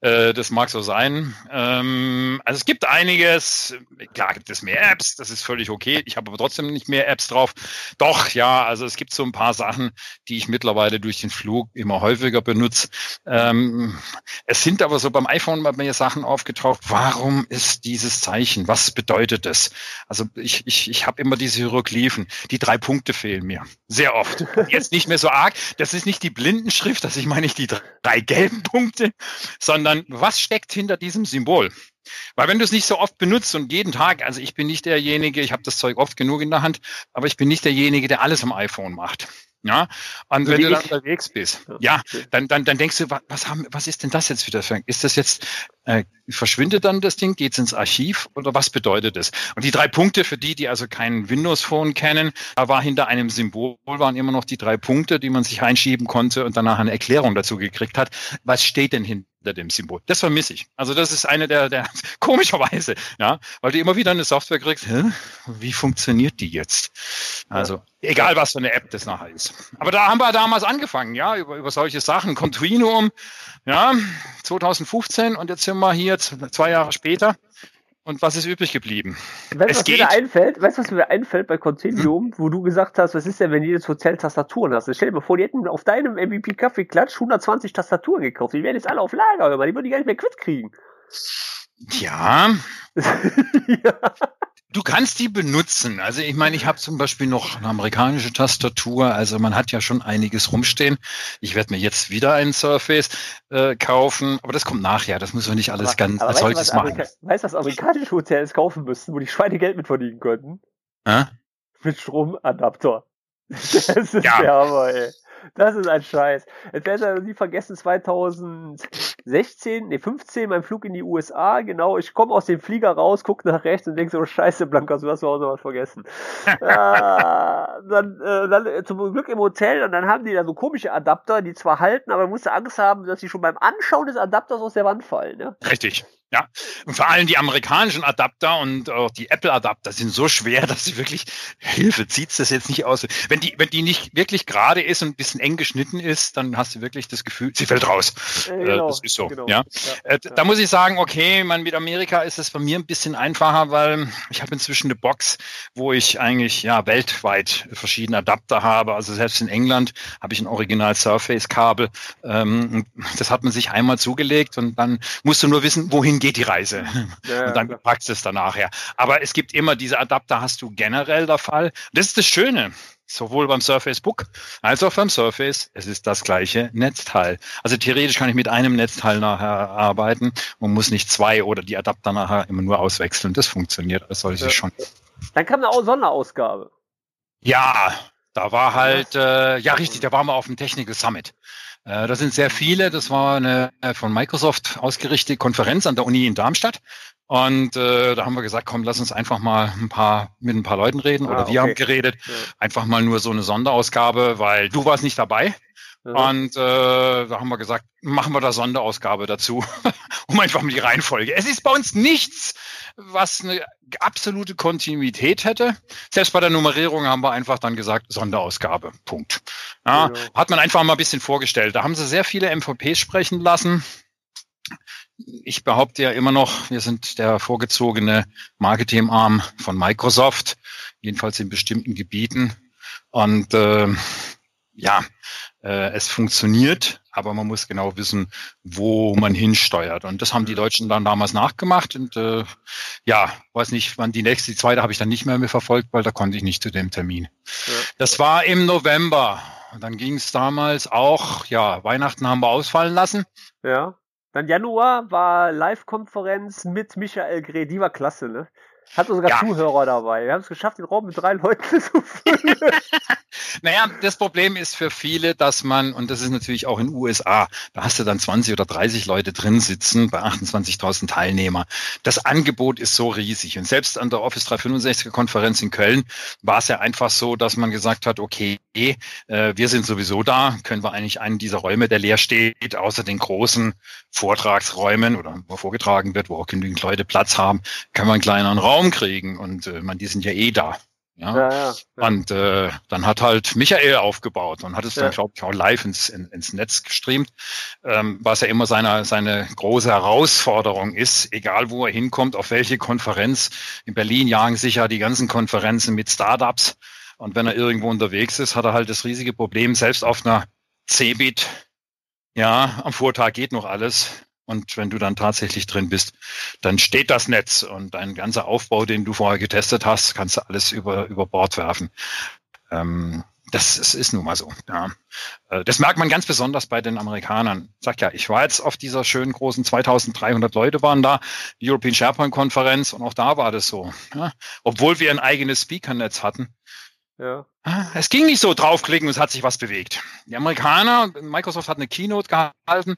[SPEAKER 2] äh, das mag so sein. Ähm, also es gibt einiges, klar gibt es mehr Apps, das ist völlig okay. Ich habe aber trotzdem nicht mehr Apps drauf. Doch, ja, also es gibt so ein paar Sachen, die ich mittlerweile durch den Flug immer häufiger benutze. Ähm, es sind aber so beim iPhone mal mehr Sachen aufgetaucht. Warum ist dieses Zeichen? Was bedeutet es? Also ich, ich, ich habe immer diese Hieroglyphen. Die drei Punkte fehlen mir. Sehr oft. Jetzt nicht mehr so arg. Das ist nicht die Blindenschrift, das ich meine nicht die drei gelben Punkte, sondern was steckt hinter diesem Symbol? Weil wenn du es nicht so oft benutzt und jeden Tag, also ich bin nicht derjenige, ich habe das Zeug oft genug in der Hand, aber ich bin nicht derjenige, der alles am iPhone macht. Ja, und wenn du dann unterwegs bist, ja, dann, dann, dann denkst du, was haben, was ist denn das jetzt wieder für, ist das jetzt, äh, verschwindet dann das Ding, geht's ins Archiv oder was bedeutet es? Und die drei Punkte für die, die also keinen Windows Phone kennen, da war hinter einem Symbol waren immer noch die drei Punkte, die man sich einschieben konnte und danach eine Erklärung dazu gekriegt hat. Was steht denn hinter dem Symbol. Das vermisse ich. Also das ist eine der, der (laughs) komischerweise, ja, weil du immer wieder eine Software kriegst, hä? wie funktioniert die jetzt? Also egal, was für eine App das nachher ist. Aber da haben wir damals angefangen, ja, über, über solche Sachen. Continuum, ja, 2015 und jetzt sind wir hier zwei Jahre später. Und was ist übrig geblieben?
[SPEAKER 1] Weißt, es was geht. Mir einfällt, weißt du, was mir einfällt bei Continuum, hm. wo du gesagt hast, was ist denn, wenn jedes Hotel Tastaturen hast? Stell dir mal vor, die hätten auf deinem MVP Kaffee Klatsch 120 Tastaturen gekauft. Die werden jetzt alle auf Lager, aber die würden die gar nicht mehr quitt kriegen.
[SPEAKER 2] Ja. (laughs) ja. Du kannst die benutzen. Also ich meine, ich habe zum Beispiel noch eine amerikanische Tastatur. Also man hat ja schon einiges rumstehen. Ich werde mir jetzt wieder einen Surface äh, kaufen, aber das kommt nachher. Das muss man nicht alles aber, ganz aber als solches machen. Amerika
[SPEAKER 1] weißt du, was amerikanische Hotels kaufen müssten, wo die Schweine Geld mit verdienen könnten?
[SPEAKER 2] Äh?
[SPEAKER 1] Mit Stromadapter. (laughs) Das ist ja. der Hammer, ey. Das ist ein Scheiß. Jetzt werden Sie nie vergessen, 2016, nee, 15, mein Flug in die USA, genau, ich komme aus dem Flieger raus, guck nach rechts und denk so, scheiße, Blanca, du hast zu Hause was vergessen. (laughs) äh, dann, äh, dann zum Glück im Hotel und dann haben die da so komische Adapter, die zwar halten, aber man musste Angst haben, dass die schon beim Anschauen des Adapters aus der Wand fallen. Ja?
[SPEAKER 2] Richtig. Ja, und vor allem die amerikanischen Adapter und auch die Apple-Adapter sind so schwer, (laughs) dass sie wirklich, Hilfe, zieht's das jetzt nicht aus. Wenn die, wenn die nicht wirklich gerade ist und ein bisschen eng geschnitten ist, dann hast du wirklich das Gefühl, sie fällt raus. Äh, genau, das ist so. Genau. Ja. ja. Äh, da muss ich sagen, okay, man, mit Amerika ist es bei mir ein bisschen einfacher, weil ich habe inzwischen eine Box, wo ich eigentlich ja weltweit verschiedene Adapter habe. Also selbst in England habe ich ein Original Surface-Kabel. Ähm, das hat man sich einmal zugelegt und dann musst du nur wissen, wohin wohin geht die Reise? Ja, (laughs) und dann packst du es danach her. Aber es gibt immer diese Adapter, hast du generell der Fall. Das ist das Schöne. sowohl beim Surface Book als auch beim Surface. Es ist das gleiche Netzteil. Also theoretisch kann ich mit einem Netzteil nachher arbeiten und muss nicht zwei oder die Adapter nachher immer nur auswechseln. Das funktioniert als solches ja. schon.
[SPEAKER 1] Dann kam eine Sonderausgabe.
[SPEAKER 2] Ja, da war halt, äh, ja richtig, da waren wir auf dem Technical Summit. Äh, da sind sehr viele. Das war eine äh, von Microsoft ausgerichtete Konferenz an der Uni in Darmstadt. Und äh, da haben wir gesagt, komm, lass uns einfach mal ein paar mit ein paar Leuten reden. Oder ah, okay. wir haben geredet. Ja. Einfach mal nur so eine Sonderausgabe, weil du warst nicht dabei. Und äh, da haben wir gesagt, machen wir da Sonderausgabe dazu, (laughs) um einfach mal die Reihenfolge. Es ist bei uns nichts, was eine absolute Kontinuität hätte. Selbst bei der Nummerierung haben wir einfach dann gesagt, Sonderausgabe. Punkt. Ja, genau. Hat man einfach mal ein bisschen vorgestellt. Da haben sie sehr viele MVPs sprechen lassen. Ich behaupte ja immer noch, wir sind der vorgezogene Marketingarm von Microsoft, jedenfalls in bestimmten Gebieten. Und äh, ja, äh, es funktioniert, aber man muss genau wissen, wo man hinsteuert. Und das haben die Deutschen dann damals nachgemacht. Und äh, ja, weiß nicht, wann die nächste, die zweite habe ich dann nicht mehr, mehr verfolgt, weil da konnte ich nicht zu dem Termin. Ja. Das war im November. Und dann ging es damals auch, ja, Weihnachten haben wir ausfallen lassen.
[SPEAKER 1] Ja. Dann Januar war Live-Konferenz mit Michael Greh, die war klasse, ne? Hatte sogar ja. Zuhörer dabei. Wir haben es geschafft, den Raum mit drei Leuten zu füllen. (laughs)
[SPEAKER 2] naja, das Problem ist für viele, dass man, und das ist natürlich auch in USA, da hast du dann 20 oder 30 Leute drin sitzen bei 28.000 Teilnehmer. Das Angebot ist so riesig. Und selbst an der Office 365 Konferenz in Köln war es ja einfach so, dass man gesagt hat, okay, äh, wir sind sowieso da, können wir eigentlich einen dieser Räume, der leer steht, außer den großen Vortragsräumen oder wo vorgetragen wird, wo auch genügend Leute Platz haben, können wir einen kleineren Raum Raum kriegen und äh, man, die sind ja eh da. Ja, ja, ja, ja. Und äh, dann hat halt Michael aufgebaut und hat es dann, glaube ich, auch live ins, in, ins Netz gestreamt, ähm, was ja immer seine, seine große Herausforderung ist, egal wo er hinkommt, auf welche Konferenz. In Berlin jagen sich ja die ganzen Konferenzen mit Startups. Und wenn er irgendwo unterwegs ist, hat er halt das riesige Problem, selbst auf einer Cebit, ja, am Vortag geht noch alles. Und wenn du dann tatsächlich drin bist, dann steht das Netz und dein ganzer Aufbau, den du vorher getestet hast, kannst du alles über, über Bord werfen. Ähm, das ist, ist nun mal so. Ja. Äh, das merkt man ganz besonders bei den Amerikanern. Ich sag ja, ich war jetzt auf dieser schönen großen 2300 Leute waren da, European SharePoint Konferenz und auch da war das so. Ja. Obwohl wir ein eigenes Speaker-Netz hatten. Ja. Es ging nicht so draufklicken und es hat sich was bewegt. Die Amerikaner, Microsoft hat eine Keynote gehalten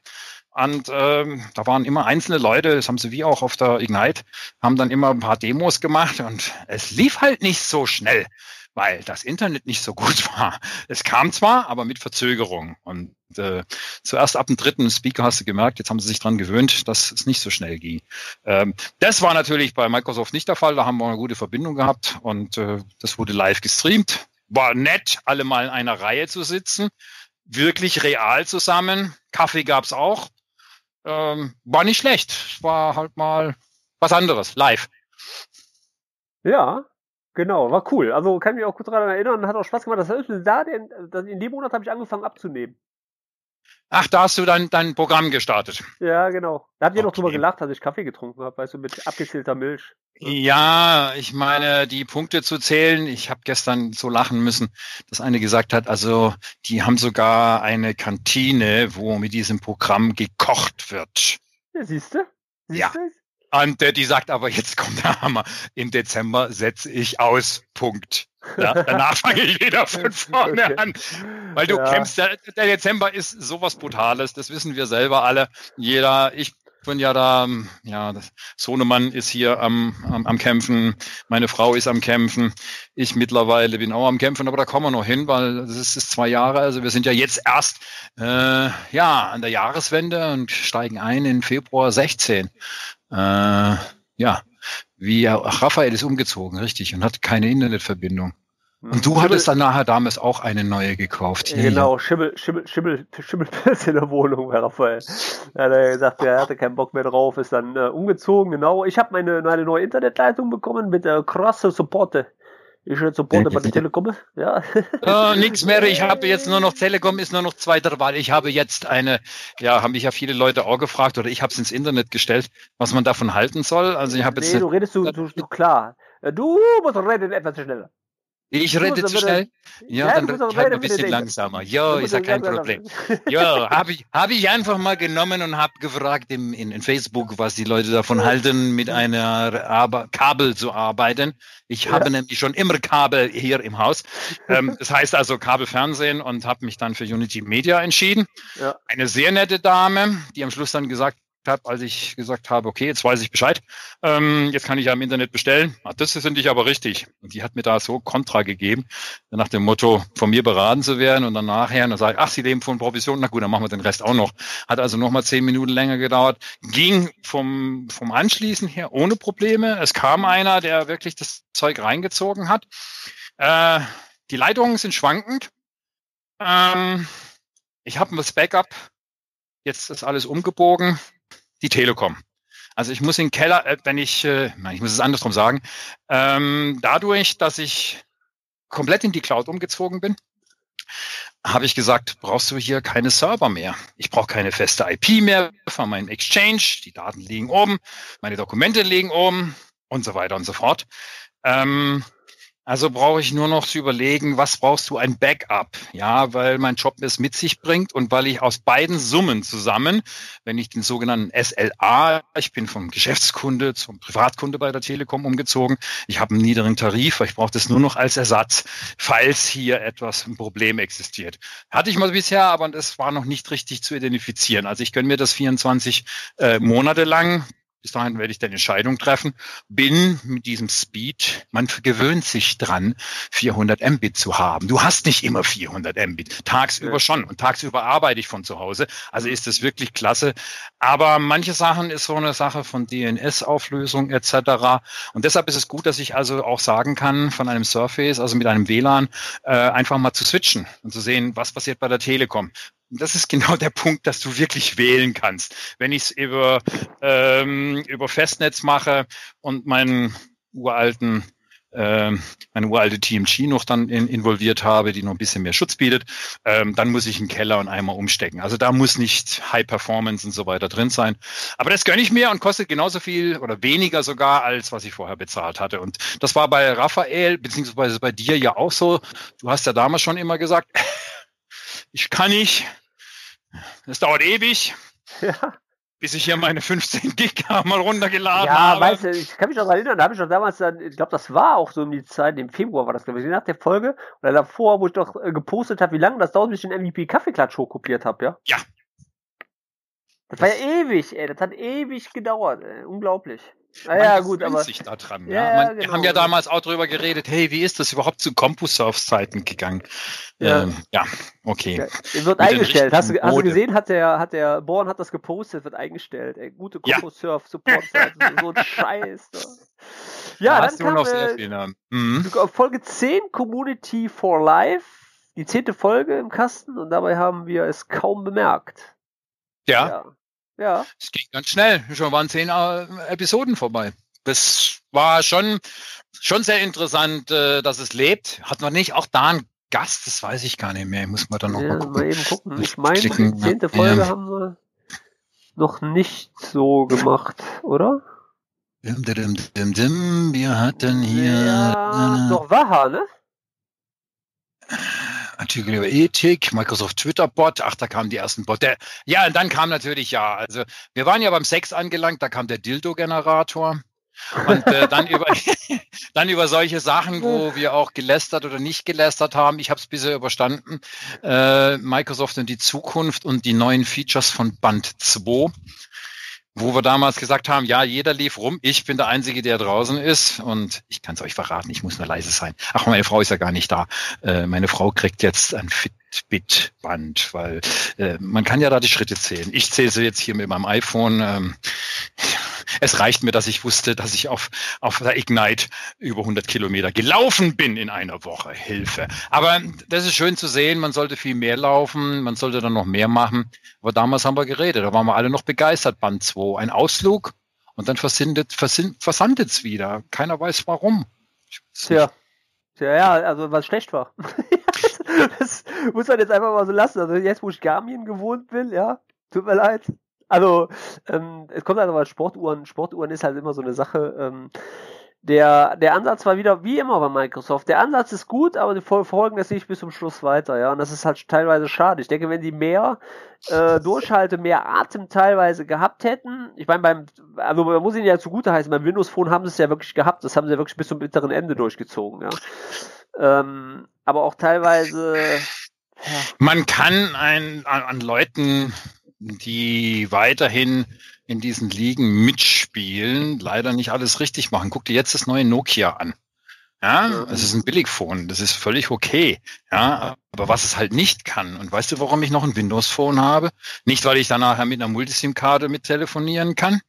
[SPEAKER 2] und ähm, da waren immer einzelne Leute, das haben sie wie auch auf der Ignite, haben dann immer ein paar Demos gemacht und es lief halt nicht so schnell, weil das Internet nicht so gut (laughs) war. Es kam zwar, aber mit Verzögerung. Und äh, zuerst ab dem dritten Speaker hast du gemerkt, jetzt haben sie sich dran gewöhnt, dass es nicht so schnell ging. Ähm, das war natürlich bei Microsoft nicht der Fall, da haben wir eine gute Verbindung gehabt und äh, das wurde live gestreamt. War nett, alle mal in einer Reihe zu sitzen wirklich real zusammen. Kaffee gab's auch ähm, war nicht schlecht. War halt mal was anderes, live.
[SPEAKER 1] Ja, genau, war cool. Also kann mich auch kurz daran erinnern, hat auch Spaß gemacht. Das heißt, da, in dem Monat habe ich angefangen abzunehmen.
[SPEAKER 2] Ach, da hast du dein, dein Programm gestartet.
[SPEAKER 1] Ja, genau. Da habt ihr okay. noch drüber gelacht, als ich Kaffee getrunken habe, weißt du, mit abgezählter Milch.
[SPEAKER 2] Ja, ich meine, die Punkte zu zählen, ich habe gestern so lachen müssen, dass eine gesagt hat, also die haben sogar eine Kantine, wo mit diesem Programm gekocht wird.
[SPEAKER 1] Ja, siehst du?
[SPEAKER 2] Ja. Und äh, die sagt aber, jetzt kommt der Hammer. Im Dezember setze ich aus. Punkt. Ja, danach fange ich wieder von (laughs) vorne okay. an. Weil du ja. kämpfst, der, der, Dezember ist sowas Brutales, das wissen wir selber alle. Jeder, ich bin ja da, ja, das, Sohnemann ist hier am, am, am Kämpfen, meine Frau ist am Kämpfen, ich mittlerweile bin auch am Kämpfen, aber da kommen wir noch hin, weil das ist, ist zwei Jahre, also wir sind ja jetzt erst äh, ja an der Jahreswende und steigen ein in Februar 16. Äh, ja, wie ach, Raphael ist umgezogen, richtig, und hat keine Internetverbindung. Und du Schimmel, hattest dann nachher damals auch eine neue gekauft.
[SPEAKER 1] Hier. Genau, Schimmel, Schimmel, Schimmel, Schimmelpilz in der Wohnung bei Raphael. Er hat gesagt, er hatte keinen Bock mehr drauf, ist dann äh, umgezogen, genau. Ich habe meine, meine neue Internetleitung bekommen mit äh, krasser Supporte. Ich jetzt Supporte bei der Telekom, ja.
[SPEAKER 2] Oh, (laughs) nix mehr, ich habe jetzt nur noch Telekom, ist nur noch zweiter Wahl. Ich habe jetzt eine, ja, haben mich ja viele Leute auch gefragt oder ich habe es ins Internet gestellt, was man davon halten soll. Also ich habe jetzt.
[SPEAKER 1] Nee, du redest du, du klar. Du musst reden etwas schneller.
[SPEAKER 2] Ich rede zu schnell. Ja, ja dann halt ein bisschen langsamer. Ja, ist ja kein Problem. (laughs) Ja, habe ich, hab ich einfach mal genommen und habe gefragt im, in, in Facebook, was die Leute davon halten, mit einer Ar Kabel zu arbeiten. Ich ja. habe nämlich schon immer Kabel hier im Haus. Ähm, (laughs) das heißt also Kabelfernsehen und habe mich dann für Unity Media entschieden. Ja. Eine sehr nette Dame, die am Schluss dann gesagt habe, als ich gesagt habe, okay, jetzt weiß ich Bescheid, ähm, jetzt kann ich ja im Internet bestellen. Ah, das finde ich aber richtig. Und die hat mir da so Kontra gegeben, nach dem Motto, von mir beraten zu werden und dann nachher, dann sage ich, ach, Sie leben von Provision, na gut, dann machen wir den Rest auch noch. Hat also nochmal zehn Minuten länger gedauert, ging vom, vom Anschließen her ohne Probleme. Es kam einer, der wirklich das Zeug reingezogen hat. Äh, die Leitungen sind schwankend. Ähm, ich habe das Backup. Jetzt ist alles umgebogen die Telekom. Also ich muss in den Keller, äh, wenn ich, äh, ich muss es andersrum sagen, ähm, dadurch, dass ich komplett in die Cloud umgezogen bin, habe ich gesagt, brauchst du hier keine Server mehr. Ich brauche keine feste IP mehr von meinem Exchange. Die Daten liegen oben, meine Dokumente liegen oben und so weiter und so fort. Ähm, also brauche ich nur noch zu überlegen, was brauchst du ein Backup? Ja, weil mein Job es mit sich bringt und weil ich aus beiden Summen zusammen, wenn ich den sogenannten SLA, ich bin vom Geschäftskunde zum Privatkunde bei der Telekom umgezogen, ich habe einen niederen Tarif, ich brauche das nur noch als Ersatz, falls hier etwas ein Problem existiert. Hatte ich mal bisher, aber das war noch nicht richtig zu identifizieren. Also ich gönne mir das 24 äh, Monate lang bis dahin werde ich dann Entscheidung treffen. Bin mit diesem Speed, man gewöhnt sich dran, 400 Mbit zu haben. Du hast nicht immer 400 Mbit. Tagsüber ja. schon. Und tagsüber arbeite ich von zu Hause. Also ist das wirklich klasse. Aber manche Sachen ist so eine Sache von DNS-Auflösung etc. Und deshalb ist es gut, dass ich also auch sagen kann, von einem Surface, also mit einem WLAN, äh, einfach mal zu switchen und zu sehen, was passiert bei der Telekom das ist genau der Punkt, dass du wirklich wählen kannst. Wenn ich es über, ähm, über Festnetz mache und meinen uralten ähm, meine uralte TMG noch dann in, involviert habe, die noch ein bisschen mehr Schutz bietet, ähm, dann muss ich einen Keller und einmal umstecken. Also da muss nicht High Performance und so weiter drin sein. Aber das gönne ich mir und kostet genauso viel oder weniger sogar, als was ich vorher bezahlt hatte. Und das war bei Raphael, beziehungsweise bei dir ja auch so. Du hast ja damals schon immer gesagt, (laughs) ich kann nicht, das dauert ewig. (laughs) Ja. Bis ich hier meine 15 Gig mal runtergeladen ja, habe.
[SPEAKER 1] Ja, weißt du, ich kann mich noch erinnern, da habe ich doch damals dann, ich glaube, das war auch so um die Zeit, im Februar war das gewesen, nach der Folge oder davor, wo ich doch äh, gepostet habe, wie lange das dauert, bis ich den MVP Kaffeeklatsch hochkopiert habe, ja?
[SPEAKER 2] Ja.
[SPEAKER 1] Das, das war ja ewig, ey, das hat ewig gedauert, ey. unglaublich. Ah, ja, gut, aber
[SPEAKER 2] sich da dran. Ja, ja. Man, genau. Wir haben ja damals auch drüber geredet, hey, wie ist das überhaupt zu CompuServe-Zeiten gegangen? Ja, ähm, ja okay.
[SPEAKER 1] Ja, wird Mit eingestellt. Hast du, hast du gesehen, hat der, hat der Born hat das gepostet, wird eingestellt. Ey, gute CompuServe-Support-Seite, so ein (laughs) Scheiß. Ne? Ja, da dann kam, noch sehr viel Namen. Mhm. Folge 10, Community for Life, die zehnte Folge im Kasten und dabei haben wir es kaum bemerkt.
[SPEAKER 2] ja. Ja. Es ging ganz schnell. Schon waren zehn äh, Episoden vorbei. Das war schon, schon sehr interessant, äh, dass es lebt. Hat man nicht auch da einen Gast? Das weiß ich gar nicht mehr. Muss mal dann noch ja, mal, gucken. mal eben
[SPEAKER 1] gucken. Ich meine, die zehnte Folge ja. haben wir noch nicht so gemacht, oder?
[SPEAKER 2] Dim, dim, dim, dim. Wir hatten hier.
[SPEAKER 1] Ja, doch Waha, ne?
[SPEAKER 2] Artikel über Ethik, Microsoft Twitter-Bot, ach, da kamen die ersten Bot. Der, ja, und dann kam natürlich, ja, also wir waren ja beim Sex angelangt, da kam der Dildo-Generator. Und äh, dann über (laughs) (laughs) dann über solche Sachen, wo wir auch gelästert oder nicht gelästert haben. Ich habe es bisher überstanden. Äh, Microsoft und die Zukunft und die neuen Features von Band 2 wo wir damals gesagt haben, ja, jeder lief rum, ich bin der Einzige, der draußen ist und ich kann es euch verraten, ich muss nur leise sein. Ach, meine Frau ist ja gar nicht da. Äh, meine Frau kriegt jetzt ein Fitbit-Band, weil äh, man kann ja da die Schritte zählen. Ich zähle sie jetzt hier mit meinem iPhone. Ähm, es reicht mir, dass ich wusste, dass ich auf, auf der Ignite über 100 Kilometer gelaufen bin in einer Woche. Hilfe. Aber das ist schön zu sehen. Man sollte viel mehr laufen. Man sollte dann noch mehr machen. Aber damals haben wir geredet. Da waren wir alle noch begeistert. Band 2. Ein Ausflug und dann versandet es wieder. Keiner weiß warum.
[SPEAKER 1] Tja. Tja, ja, also was schlecht war. (laughs) das muss man jetzt einfach mal so lassen. Also jetzt, wo ich Garmin gewohnt bin, ja, tut mir leid. Also, ähm, es kommt halt aber Sportuhren, Sportuhren ist halt immer so eine Sache, ähm, der, der Ansatz war wieder wie immer bei Microsoft. Der Ansatz ist gut, aber die verfolgen das nicht bis zum Schluss weiter, ja. Und das ist halt teilweise schade. Ich denke, wenn die mehr äh, Durchhalte, mehr Atem teilweise gehabt hätten, ich meine, beim, also man muss ihnen ja zugute heißen, beim Windows Phone haben sie es ja wirklich gehabt, das haben sie ja wirklich bis zum bitteren Ende durchgezogen, ja. Ähm, aber auch teilweise.
[SPEAKER 2] Ja. Man kann ein, an, an Leuten, die weiterhin in diesen Ligen mitspielen, leider nicht alles richtig machen. Guck dir jetzt das neue Nokia an. Ja, es ist ein Billigphone, das ist völlig okay. Ja, aber was es halt nicht kann, und weißt du, warum ich noch ein Windows-Phone habe? Nicht, weil ich dann nachher mit einer Multisim-Karte mit telefonieren kann,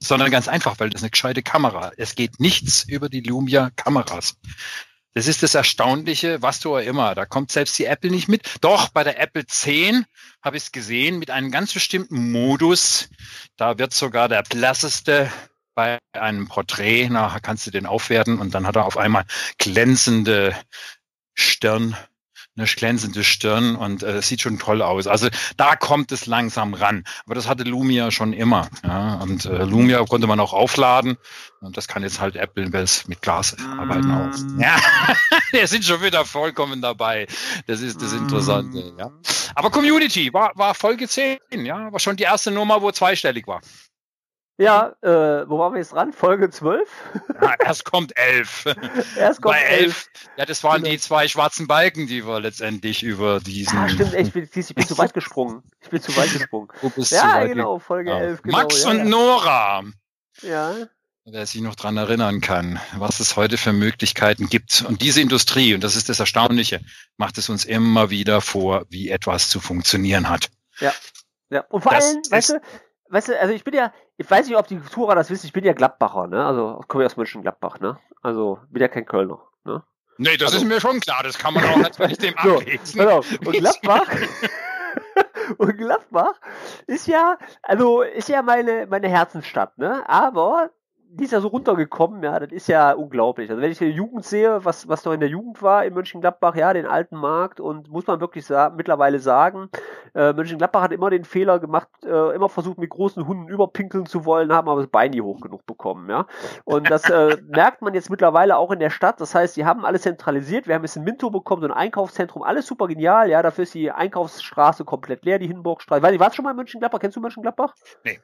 [SPEAKER 2] sondern ganz einfach, weil das eine gescheite Kamera. Es geht nichts über die Lumia-Kameras. Das ist das Erstaunliche, was du auch immer. Da kommt selbst die Apple nicht mit. Doch, bei der Apple 10 habe ich es gesehen mit einem ganz bestimmten Modus. Da wird sogar der blasseste bei einem Porträt, nachher kannst du den aufwerten und dann hat er auf einmal glänzende Stirn eine glänzende Stirn und äh, sieht schon toll aus. Also da kommt es langsam ran. Aber das hatte Lumia schon immer. Ja? Und äh, Lumia konnte man auch aufladen. Und das kann jetzt halt Apple mit Glas arbeiten auch. Mm. Ja, (laughs) wir sind schon wieder vollkommen dabei. Das ist das Interessante. Ja. Aber Community war, war Folge 10, ja, war schon die erste Nummer, wo zweistellig war.
[SPEAKER 1] Ja, äh, wo waren wir jetzt dran? Folge 12? (laughs)
[SPEAKER 2] Ja, erst kommt 11. (laughs) erst kommt Bei 11. 11. Ja, das waren genau. die zwei schwarzen Balken, die wir letztendlich über diesen. Ja,
[SPEAKER 1] stimmt, ich bin, ich bin (laughs) zu weit gesprungen. Ich bin zu weit gesprungen.
[SPEAKER 2] Du bist
[SPEAKER 1] ja,
[SPEAKER 2] zu weit
[SPEAKER 1] genau, Folge ja. 11. Genau,
[SPEAKER 2] Max
[SPEAKER 1] ja,
[SPEAKER 2] und Nora.
[SPEAKER 1] Ja.
[SPEAKER 2] Wer sich noch dran erinnern kann, was es heute für Möglichkeiten gibt. Und diese Industrie, und das ist das Erstaunliche, macht es uns immer wieder vor, wie etwas zu funktionieren hat.
[SPEAKER 1] Ja. Ja. Und vor allem, weißt du, weißt du, also ich bin ja, ich weiß nicht, ob die Tourer das wissen, ich bin ja Gladbacher, ne? Also komme ich aus Mönchengladbach, ne? Also bin ja kein Kölner, ne?
[SPEAKER 2] Nee, das also, ist mir schon klar, das kann man auch als dem (laughs)
[SPEAKER 1] so, ablesen. Genau. Und Gladbach, (laughs) und Gladbach ist ja, also ist ja meine, meine Herzensstadt, ne? Aber die ist ja so runtergekommen, ja, das ist ja unglaublich. Also wenn ich die Jugend sehe, was, was noch in der Jugend war in Mönchengladbach, ja, den alten Markt und muss man wirklich sa mittlerweile sagen, äh, Mönchengladbach hat immer den Fehler gemacht, äh, immer versucht mit großen Hunden überpinkeln zu wollen, haben aber das Bein nie hoch genug bekommen, ja. Und das äh, (laughs) merkt man jetzt mittlerweile auch in der Stadt. Das heißt, sie haben alles zentralisiert. Wir haben jetzt ein Minto bekommen, so ein Einkaufszentrum, alles super genial, ja. Dafür ist die Einkaufsstraße komplett leer, die Hinburgstraße. Weiß ich, warst du schon mal in Mönchengladbach? Kennst du Mönchengladbach?
[SPEAKER 2] Nee.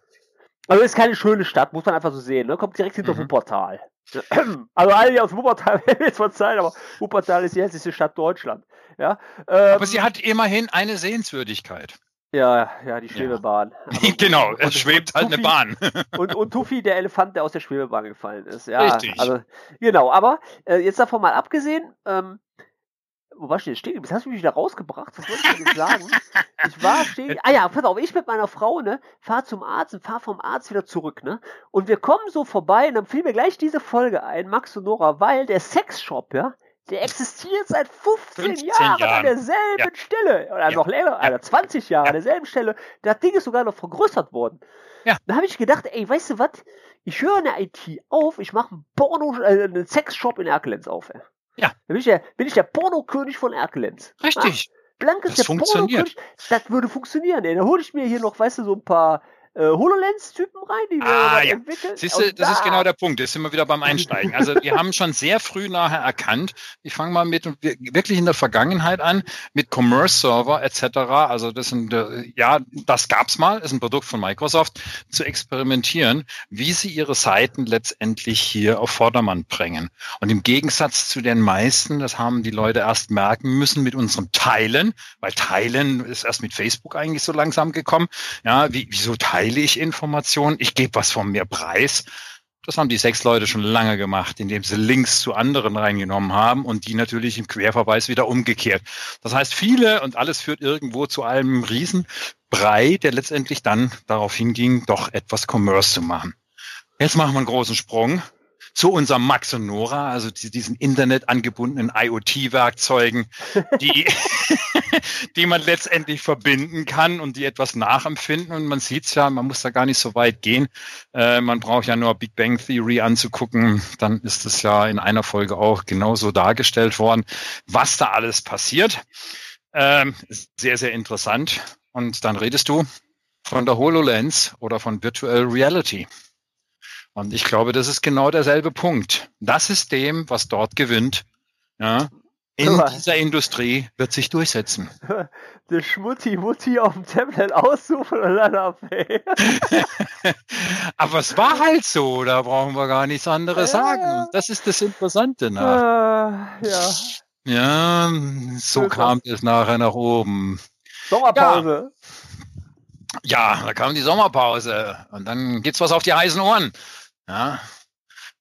[SPEAKER 1] Also ist keine schöne Stadt, muss man einfach so sehen. Ne? Kommt direkt hinter mhm. Wuppertal. (clears throat) Also alle, die aus Wuppertal (laughs) werden jetzt verzeihen, aber Wuppertal ist die hässlichste Stadt Deutschland. Ja?
[SPEAKER 2] Ähm, aber sie hat immerhin eine Sehenswürdigkeit.
[SPEAKER 1] Ja, ja, die Schwebebahn. (laughs)
[SPEAKER 2] Ja. genau, und, es schwebt halt Tuffy, eine Bahn. (laughs)
[SPEAKER 1] und, und Tuffy, der Elefant, der aus der Schwebebahn gefallen ist. Ja,
[SPEAKER 2] Richtig.
[SPEAKER 1] Also, genau, aber äh, jetzt davon mal abgesehen, ähm, wo war ich denn stehen? Jetzt hast du mich wieder rausgebracht. Was wollte ich denn sagen? Ich war stehen. Ah ja, pass auf, ich mit meiner Frau, ne, fahr zum Arzt und fahr vom Arzt wieder zurück, ne? Und wir kommen so vorbei und dann fiel mir gleich diese Folge ein, Max und Nora, weil der Sexshop, ja, der existiert seit 15, 15 Jahren, Jahren, an derselben ja. Stelle. Oder ja. noch länger, ja. 20 Jahre ja. an derselben Stelle. Das Ding ist sogar noch vergrößert worden. Ja. Da habe ich gedacht, ey, weißt du was? Ich höre eine IT auf, ich mache einen Porno, äh, einen Sexshop in Erkelenz auf, ey.
[SPEAKER 2] Ja.
[SPEAKER 1] Da bin ich der, bin ich der Pornokönig von Erkelenz.
[SPEAKER 2] Richtig.
[SPEAKER 1] Ah, Blankes das der Pornokönig. Das würde funktionieren, ey. Da hole ich mir hier noch, weißt du, so ein paar äh, HoloLens-Typen rein, die wir ah, ja. entwickeln.
[SPEAKER 2] Siehst du, das da. ist genau der Punkt. Das sind wir wieder beim Einsteigen. Also wir haben schon sehr früh nachher erkannt, ich fange mal mit wirklich in der Vergangenheit an, mit Commerce-Server etc. Also das sind, äh, ja, das gab's mal, ist ein Produkt von Microsoft, zu experimentieren, wie sie ihre Seiten letztendlich hier auf Vordermann bringen. Und im Gegensatz zu den meisten, das haben die Leute erst merken müssen mit unserem Teilen, weil Teilen ist erst mit Facebook eigentlich so langsam gekommen. Ja, wie, wieso teilen? Teile ich Informationen, ich gebe was von mir preis. Das haben die sechs Leute schon lange gemacht, indem sie Links zu anderen reingenommen haben und die natürlich im Querverweis wieder umgekehrt. Das heißt, viele und alles führt irgendwo zu einem Riesenbrei, der letztendlich dann darauf hinging, doch etwas Commerce zu machen. Jetzt machen wir einen großen Sprung zu unserem Max und Nora, also diesen Internet angebundenen IoT-Werkzeugen, die, (laughs) die man letztendlich verbinden kann und die etwas nachempfinden. Und man sieht es ja, man muss da gar nicht so weit gehen. Äh, man braucht ja nur Big Bang Theory anzugucken. Dann ist es ja in einer Folge auch genauso dargestellt worden, was da alles passiert. Ähm, sehr, sehr interessant. Und dann redest du von der HoloLens oder von Virtual Reality. Und ich glaube, das ist genau derselbe Punkt. Das System, was dort gewinnt, ja, in dieser Industrie wird sich durchsetzen. (laughs)
[SPEAKER 1] Der Schmutti-Mutti auf dem Tablet aussuchen und dann ab. (laughs)
[SPEAKER 2] Aber es war halt so, da brauchen wir gar nichts anderes ja. sagen. Und das ist das Interessante nach.
[SPEAKER 1] Äh, ja.
[SPEAKER 2] Ja, so kam es nachher nach oben.
[SPEAKER 1] Sommerpause.
[SPEAKER 2] Ja. ja, da kam die Sommerpause und dann gibt's was auf die heißen Ohren. Ja,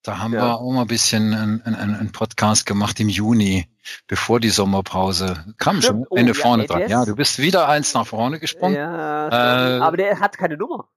[SPEAKER 2] da haben ja. wir auch mal ein bisschen einen, einen Podcast gemacht im Juni, bevor die Sommerpause kam. Stimmt. Schon Ende oh, vorne ja, dran. Ja, du bist wieder eins nach vorne gesprungen.
[SPEAKER 1] Ja, äh, aber der hat keine Nummer.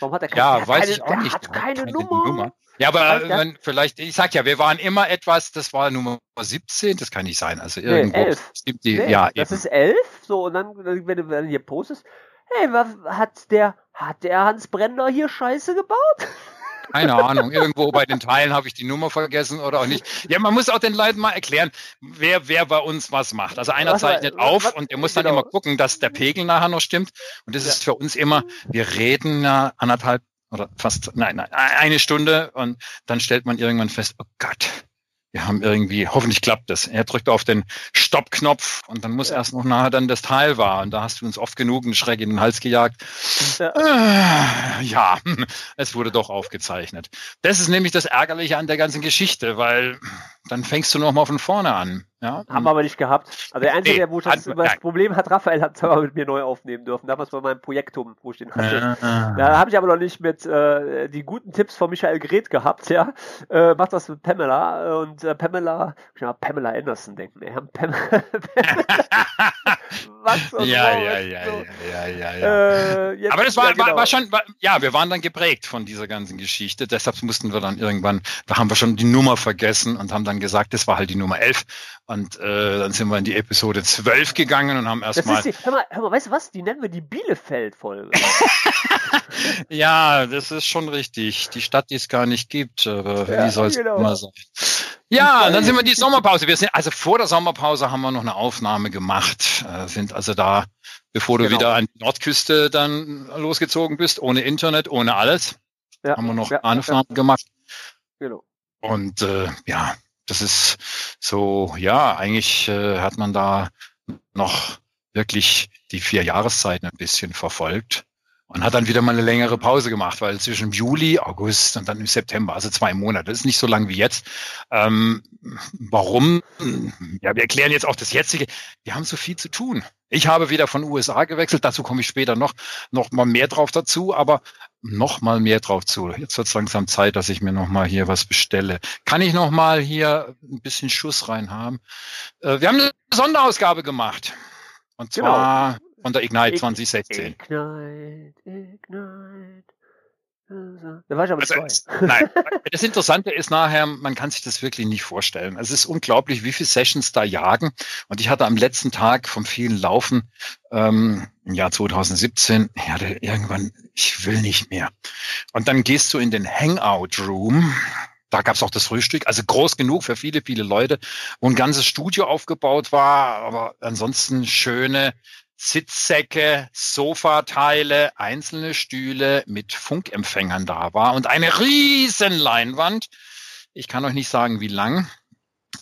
[SPEAKER 2] Warum hat er keine, ja, weiß keine, ich auch nicht.
[SPEAKER 1] Hat keine, keine Nummer. Nummer.
[SPEAKER 2] Ja, aber wenn, vielleicht, ich sag ja, wir waren immer etwas, das war Nummer 17, das kann nicht sein. Also irgendwo. Nee, 11. Es gibt die,
[SPEAKER 1] nee,
[SPEAKER 2] ja,
[SPEAKER 1] das ist 11, so, und dann, wenn du, wenn du hier postest, hey, was hat der, hat der Hans Brenner hier Scheiße gebaut? (laughs)
[SPEAKER 2] Keine Ahnung. Irgendwo bei den Teilen habe ich die Nummer vergessen oder auch nicht. Ja, man muss auch den Leuten mal erklären, wer, wer bei uns was macht. Also einer zeichnet auf und der muss dann immer gucken, dass der Pegel nachher noch stimmt. Und das ist für uns immer, wir reden ja anderthalb oder fast, nein, nein, eine Stunde und dann stellt man irgendwann fest, oh Gott, wir haben irgendwie, hoffentlich klappt das. Er drückt auf den Stoppknopf und dann muss ja. erst noch nachher dann das Teil war. Und da hast du uns oft genug einen Schreck in den Hals gejagt. Ja. Äh, ja, (laughs) es wurde doch aufgezeichnet. Das ist nämlich das Ärgerliche an der ganzen Geschichte, weil dann fängst du nochmal von vorne an. Ja?
[SPEAKER 1] Haben wir aber nicht gehabt. Also der Einzige, nee, wo das, hat, das Problem hat, Raphael hat zwar mit mir neu aufnehmen dürfen. Damals bei meinem Projektum, wo ich den hatte. Ja, da habe ich aber noch nicht mit äh, die guten Tipps von Michael Gret gehabt, ja. Äh, macht das mit Pamela und äh, Pamela, ich mal Pamela Anderson denken. Wir haben Pamela. (laughs)
[SPEAKER 2] Was und ja, ja, ja, so. ja, ja, ja, ja. Äh, aber das war, ja, genau. war, war schon, war, ja, wir waren dann geprägt von dieser ganzen Geschichte. Deshalb mussten wir dann irgendwann, da haben wir schon die Nummer vergessen und haben dann gesagt, das war halt die Nummer 11. Und äh, dann sind wir in die Episode 12 gegangen und haben erstmal.
[SPEAKER 1] Hör mal, hör mal, weißt du was? Die nennen wir die Bielefeld-Folge. (laughs)
[SPEAKER 2] ja, das ist schon richtig. Die Stadt, die es gar nicht gibt. Aber ja, wie soll es genau. immer sein? Ja, dann sind wir in die Sommerpause. Wir sind, also vor der Sommerpause haben wir noch eine Aufnahme gemacht. Äh, sind also da, bevor du genau. wieder an die Nordküste dann losgezogen bist, ohne Internet, ohne alles. Ja. Haben wir noch ja, Aufnahmen ja. gemacht. Genau. Und äh, ja, das ist so, ja, eigentlich äh, hat man da noch wirklich die vier Jahreszeiten ein bisschen verfolgt und hat dann wieder mal eine längere Pause gemacht, weil zwischen Juli, August und dann im September, also zwei Monate, das ist nicht so lang wie jetzt. Ähm, warum? Ja, wir erklären jetzt auch das jetzige. Wir haben so viel zu tun. Ich habe wieder von USA gewechselt, dazu komme ich später noch, noch mal mehr drauf dazu, aber noch mal mehr drauf zu. Jetzt wird es langsam Zeit, dass ich mir noch mal hier was bestelle. Kann ich noch mal hier ein bisschen Schuss rein haben? Äh, wir haben eine Sonderausgabe gemacht. Und genau. zwar genau von der Ignite 2016. Ignite, Ignite. Da war ich aber also, zwei. Nein, (laughs) das Interessante ist nachher, man kann sich das wirklich nicht vorstellen. Es ist unglaublich, wie viele Sessions da jagen. Und ich hatte am letzten Tag vom vielen Laufen ähm, im Jahr 2017, ich hatte irgendwann, ich will nicht mehr. Und dann gehst du in den Hangout Room. Da gab's auch das Frühstück, also groß genug für viele, viele Leute, wo ein ganzes Studio aufgebaut war, aber ansonsten schöne Sitzsäcke, Sofateile, einzelne Stühle mit Funkempfängern da war und eine riesen Leinwand. Ich kann euch nicht sagen, wie lang,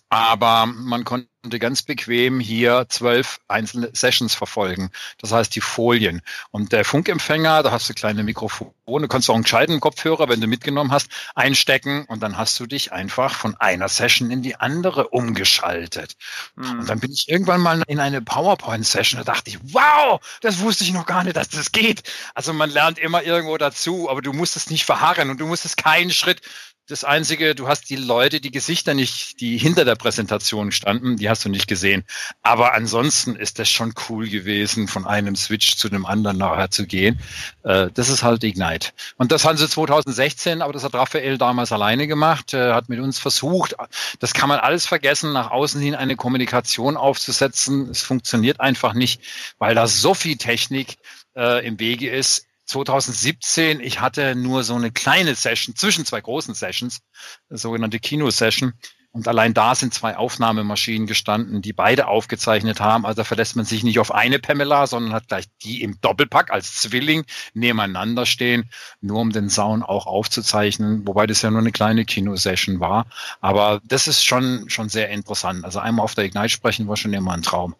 [SPEAKER 2] aber man konnte ganz bequem hier zwölf einzelne Sessions verfolgen. Das heißt die Folien. Und der Funkempfänger, da hast du kleine Mikrofone, kannst du auch einen gescheiten Kopfhörer, wenn du mitgenommen hast, einstecken und dann hast du dich einfach von einer Session in die andere umgeschaltet. Mhm. Und dann bin ich irgendwann mal in eine PowerPoint-Session, da dachte ich, wow, das wusste ich noch gar nicht, dass das geht. Also man lernt immer irgendwo dazu, aber du musst es nicht verharren und du musstest keinen Schritt das Einzige, du hast die Leute, die Gesichter nicht, die hinter der Präsentation standen, die hast du nicht gesehen. Aber ansonsten ist das schon cool gewesen, von einem Switch zu dem anderen nachher zu gehen. Äh, das ist halt Ignite. Und das haben sie 2016, aber das hat Raphael damals alleine gemacht, äh, hat mit uns versucht. Das kann man alles vergessen, nach außen hin eine Kommunikation aufzusetzen. Es funktioniert einfach nicht, weil da so viel Technik äh, im Wege ist 2017, ich hatte nur so eine kleine Session zwischen zwei großen Sessions, sogenannte Kino-Session. Und allein da sind zwei Aufnahmemaschinen gestanden, die beide aufgezeichnet haben. Also verlässt man sich nicht auf eine Pamela, sondern hat gleich die im Doppelpack als Zwilling nebeneinander stehen, nur um den Sound auch aufzuzeichnen. Wobei das ja nur eine kleine Kinosession war. Aber das ist schon, schon sehr interessant. Also einmal auf der Ignite sprechen war schon immer ein Traum.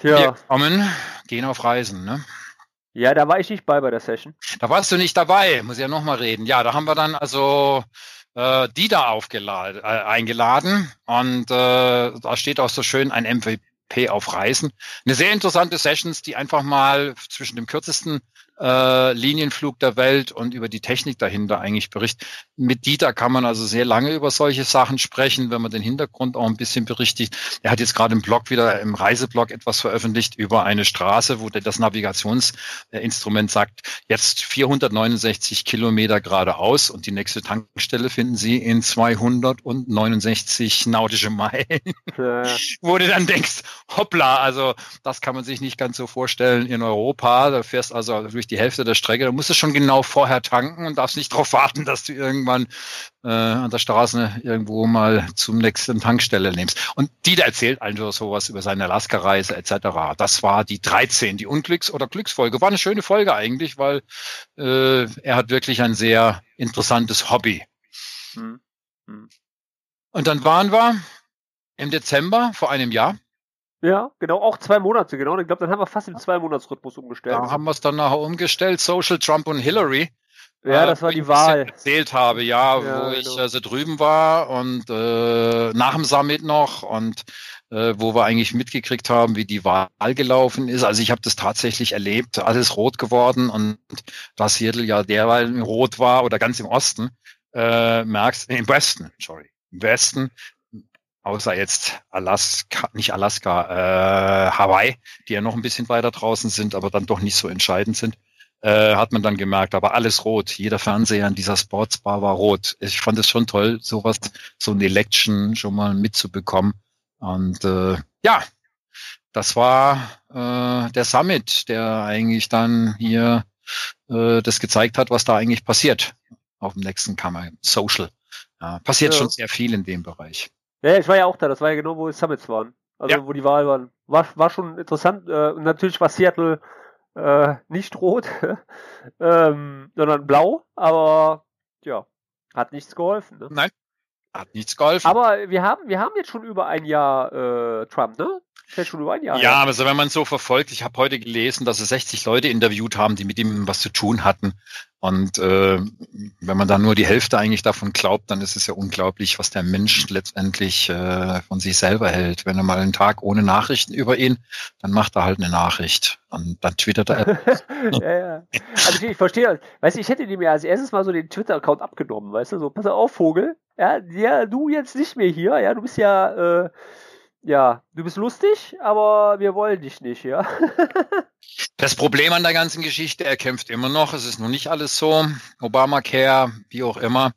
[SPEAKER 2] Tja. Wir kommen, gehen auf Reisen, ne?
[SPEAKER 1] Ja, da war ich nicht bei bei der Session.
[SPEAKER 2] Da warst du nicht dabei, muss ich ja nochmal reden. Ja, da haben wir dann also äh, die da aufgeladen, äh, eingeladen und äh, da steht auch so schön ein MVP auf Reisen. Eine sehr interessante Sessions, die einfach mal zwischen dem kürzesten äh, Linienflug der Welt und über die Technik dahinter eigentlich berichtet. Mit Dieter kann man also sehr lange über solche Sachen sprechen, wenn man den Hintergrund auch ein bisschen berichtigt. Er hat jetzt gerade im Blog wieder, im Reiseblog etwas veröffentlicht über eine Straße, wo das Navigationsinstrument sagt, jetzt 469 Kilometer geradeaus und die nächste Tankstelle finden Sie in 269 nautische Meilen. Ja. (laughs) wo du dann denkst, hoppla, also das kann man sich nicht ganz so vorstellen in Europa. Da fährst also durch durch die Hälfte der Strecke. Da musst du schon genau vorher tanken und darfst nicht (laughs) darauf warten, dass du irgendwann äh, an der Straße irgendwo mal zum nächsten Tankstelle nimmst. Und Dieter erzählt einfach sowas über seine Alaska-Reise etc. Das war die 13, die Unglücks- oder Glücksfolge. War eine schöne Folge eigentlich, weil äh, er hat wirklich ein sehr interessantes Hobby. Hm. Hm. Und dann waren wir im Dezember vor einem Jahr
[SPEAKER 1] ja, genau, auch zwei Monate, genau. Ich glaube, dann haben wir fast im Zwei-Monats-Rhythmus umgestellt.
[SPEAKER 2] Da haben wir es dann nachher umgestellt, Social Trump und Hillary.
[SPEAKER 1] Ja, äh, das war die Wahl.
[SPEAKER 2] Erzählt habe, ja, ja wo genau. ich also drüben war und äh, nach dem Summit noch und äh, wo wir eigentlich mitgekriegt haben, wie die Wahl gelaufen ist. Also ich habe das tatsächlich erlebt, alles rot geworden und das Seattle ja derweil rot war oder ganz im Osten, äh, merkst, im Westen, sorry, im Westen außer jetzt Alaska, nicht Alaska, äh, Hawaii, die ja noch ein bisschen weiter draußen sind, aber dann doch nicht so entscheidend sind, äh, hat man dann gemerkt, aber alles rot. Jeder Fernseher in dieser Sportsbar war rot. Ich fand es schon toll, sowas, so ein Election schon mal mitzubekommen. Und äh, ja, das war äh, der Summit, der eigentlich dann hier äh, das gezeigt hat, was da eigentlich passiert auf dem nächsten Kammer, Social. Ja, passiert ja. schon sehr viel in dem Bereich.
[SPEAKER 1] Ja, ich war ja auch da, das war ja genau, wo die Summits waren. Also ja. wo die Wahl waren. War, war schon interessant. Äh, und natürlich war Seattle äh, nicht rot, (laughs) ähm, sondern blau, aber ja, hat nichts geholfen. Ne?
[SPEAKER 2] Nein, hat nichts geholfen.
[SPEAKER 1] Aber wir haben, wir haben jetzt schon über ein Jahr äh, Trump, ne?
[SPEAKER 2] Jahr. Ja, also wenn man so verfolgt, ich habe heute gelesen, dass es 60 Leute interviewt haben, die mit ihm was zu tun hatten. Und äh, wenn man da nur die Hälfte eigentlich davon glaubt, dann ist es ja unglaublich, was der Mensch letztendlich äh, von sich selber hält. Wenn er mal einen Tag ohne Nachrichten über ihn, dann macht er halt eine Nachricht und dann twittert er. (laughs)
[SPEAKER 1] ja, ja. Also ich verstehe, weißt du, ich hätte ihm ja als erstes mal so den Twitter-Account abgenommen, weißt du, so, pass auf, Vogel, ja, ja, du jetzt nicht mehr hier, ja, du bist ja, äh, ja, du bist lustig, aber wir wollen dich nicht, ja. (laughs)
[SPEAKER 2] das Problem an der ganzen Geschichte, er kämpft immer noch, es ist noch nicht alles so, Obamacare, wie auch immer.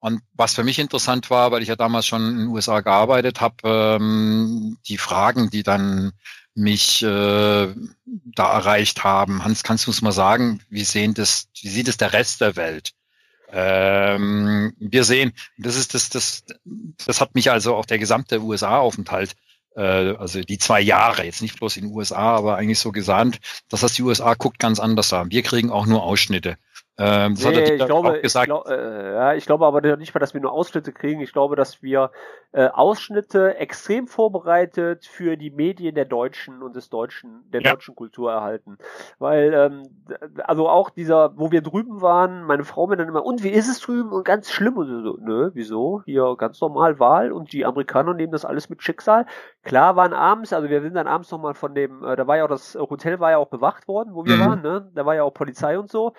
[SPEAKER 2] Und was für mich interessant war, weil ich ja damals schon in den USA gearbeitet habe, ähm, die Fragen, die dann mich äh, da erreicht haben. Hans, kannst du uns mal sagen, wie sehen das, wie sieht es der Rest der Welt? Ähm, wir sehen, das ist das, das, das hat mich also auch der gesamte USA-Aufenthalt also die zwei Jahre, jetzt nicht bloß in den USA, aber eigentlich so gesandt, das die USA guckt ganz anders an. Wir kriegen auch nur Ausschnitte.
[SPEAKER 1] Ähm, das nee, hat er ich glaube, auch gesagt. Ich, glaub, äh, ja, ich glaube aber nicht mal, dass wir nur Ausschnitte kriegen. Ich glaube, dass wir äh, Ausschnitte extrem vorbereitet für die Medien der Deutschen und des Deutschen, der ja. deutschen Kultur erhalten. Weil, ähm, also auch dieser, wo wir drüben waren, meine Frau mir dann immer, und wie ist es drüben? Und ganz schlimm und so, nö, wieso? Hier ganz normal Wahl und die Amerikaner nehmen das alles mit Schicksal. Klar waren abends, also wir sind dann abends nochmal von dem, äh, da war ja auch das Hotel war ja auch bewacht worden, wo wir mhm. waren, ne? Da war ja auch Polizei und so.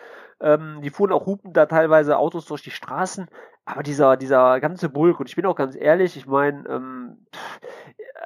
[SPEAKER 1] Ähm, die fuhren auch hupen da teilweise Autos durch die Straßen. Aber dieser, dieser ganze Bulk, und ich bin auch ganz ehrlich, ich meine, ähm,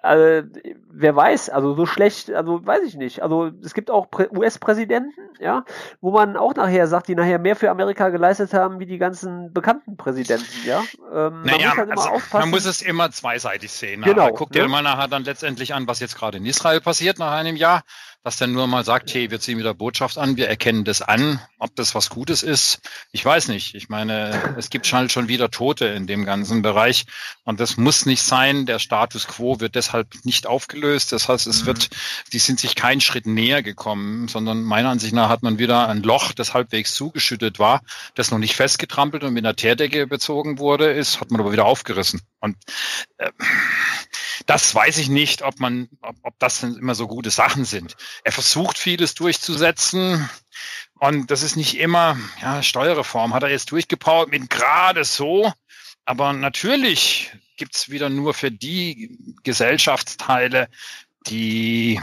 [SPEAKER 1] äh, wer weiß, also so schlecht, also weiß ich nicht. Also es gibt auch US-Präsidenten, ja, wo man auch nachher sagt, die nachher mehr für Amerika geleistet haben wie die ganzen bekannten Präsidenten, ja.
[SPEAKER 2] Ähm, naja, man, muss halt also, man muss es immer zweiseitig sehen. Genau. Guck dir ne? mal nachher dann letztendlich an, was jetzt gerade in Israel passiert nach einem Jahr. dass der nur mal sagt, hey, wir ziehen wieder Botschaft an, wir erkennen das an, ob das was Gutes ist. Ich weiß nicht. Ich meine, es gibt halt schon wieder Tote in dem ganzen Bereich und das muss nicht sein. Der Status quo wird deshalb nicht aufgelöst. Das heißt, es mhm. wird, die sind sich keinen Schritt näher gekommen, sondern meiner Ansicht nach hat man wieder ein Loch, das halbwegs zugeschüttet war, das noch nicht festgetrampelt und mit einer Teerdecke bezogen wurde, ist, hat man aber wieder aufgerissen. Und äh, das weiß ich nicht, ob man, ob, ob das immer so gute Sachen sind. Er versucht vieles durchzusetzen. Und das ist nicht immer, ja, Steuerreform hat er jetzt durchgepowert mit gerade so. Aber natürlich gibt's wieder nur für die Gesellschaftsteile, die,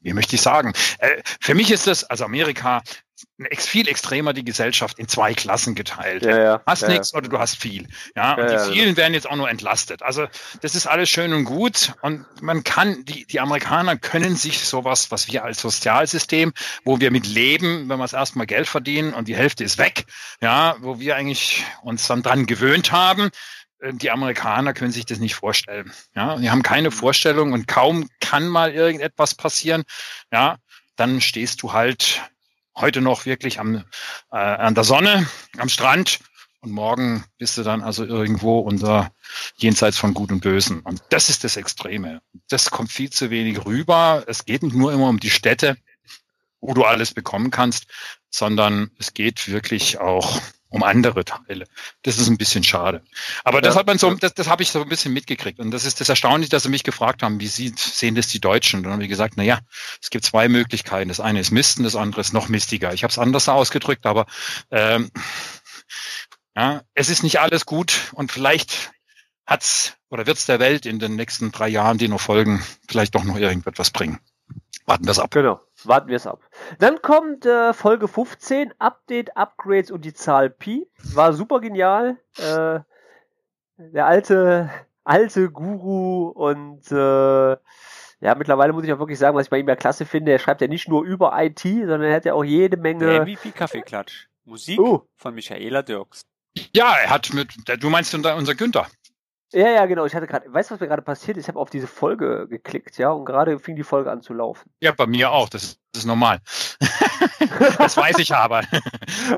[SPEAKER 2] wie möchte ich sagen, äh, für mich ist das, also Amerika, viel extremer die Gesellschaft in zwei Klassen geteilt. Ja, ja, hast ja, nichts oder du hast viel. Ja, und die vielen werden jetzt auch nur entlastet. Also das ist alles schön und gut und man kann, die, die Amerikaner können sich sowas, was wir als Sozialsystem, wo wir mit leben, wenn wir es erstmal Geld verdienen und die Hälfte ist weg, ja, wo wir eigentlich uns dann dran gewöhnt haben, die Amerikaner können sich das nicht vorstellen. Ja, die haben keine Vorstellung und kaum kann mal irgendetwas passieren. Ja, dann stehst du halt heute noch wirklich am, äh, an der Sonne, am Strand und morgen bist du dann also irgendwo unter jenseits von Gut und Bösen. Und das ist das Extreme. Das kommt viel zu wenig rüber. Es geht nicht nur immer um die Städte, wo du alles bekommen kannst, sondern es geht wirklich auch um andere Teile. Das ist ein bisschen schade. Aber das ja, hat man so, das, das habe ich so ein bisschen mitgekriegt. Und das ist das Erstaunliche, dass sie mich gefragt haben, wie sieht, sehen das die Deutschen? Und dann habe ich gesagt, na ja, es gibt zwei Möglichkeiten. Das eine ist Misten, das andere ist noch mistiger. Ich habe es anders ausgedrückt, aber ähm, ja, es ist nicht alles gut und vielleicht hat's oder wird's der Welt in den nächsten drei Jahren, die noch folgen, vielleicht doch noch irgendetwas bringen. Warten wir es ab.
[SPEAKER 1] Genau, warten wir es ab. Dann kommt äh, Folge 15, Update, Upgrades und die Zahl Pi. War super genial. Äh, der alte, alte Guru und äh, ja, mittlerweile muss ich auch wirklich sagen, was ich bei ihm ja klasse finde, er schreibt ja nicht nur über IT, sondern er hat ja auch jede Menge. Der
[SPEAKER 3] MVP Kaffeeklatsch. Musik uh. von Michaela Dirks.
[SPEAKER 2] Ja, er hat mit, du meinst unser Günther.
[SPEAKER 1] Ja, ja, genau. Ich hatte gerade, weißt du, was mir gerade passiert ist? Ich habe auf diese Folge geklickt, ja, und gerade fing die Folge an zu laufen.
[SPEAKER 2] Ja, bei mir auch. Das, das ist normal. (laughs) das weiß ich aber.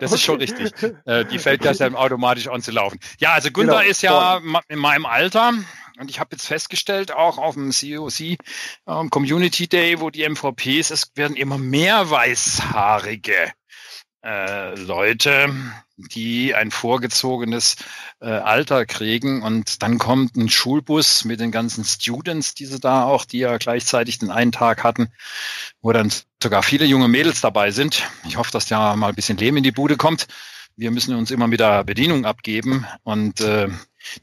[SPEAKER 2] Das ist schon richtig. Äh, die fällt das dann automatisch an zu laufen. Ja, also Gunther genau. ist ja in meinem Alter. Und ich habe jetzt festgestellt, auch auf dem COC ähm, Community Day, wo die MVPs, es werden immer mehr weißhaarige äh, Leute, die ein vorgezogenes äh, Alter kriegen und dann kommt ein Schulbus mit den ganzen Students, die sie da auch, die ja gleichzeitig den einen Tag hatten, wo dann sogar viele junge Mädels dabei sind. Ich hoffe, dass da mal ein bisschen Leben in die Bude kommt. Wir müssen uns immer mit der Bedienung abgeben und äh,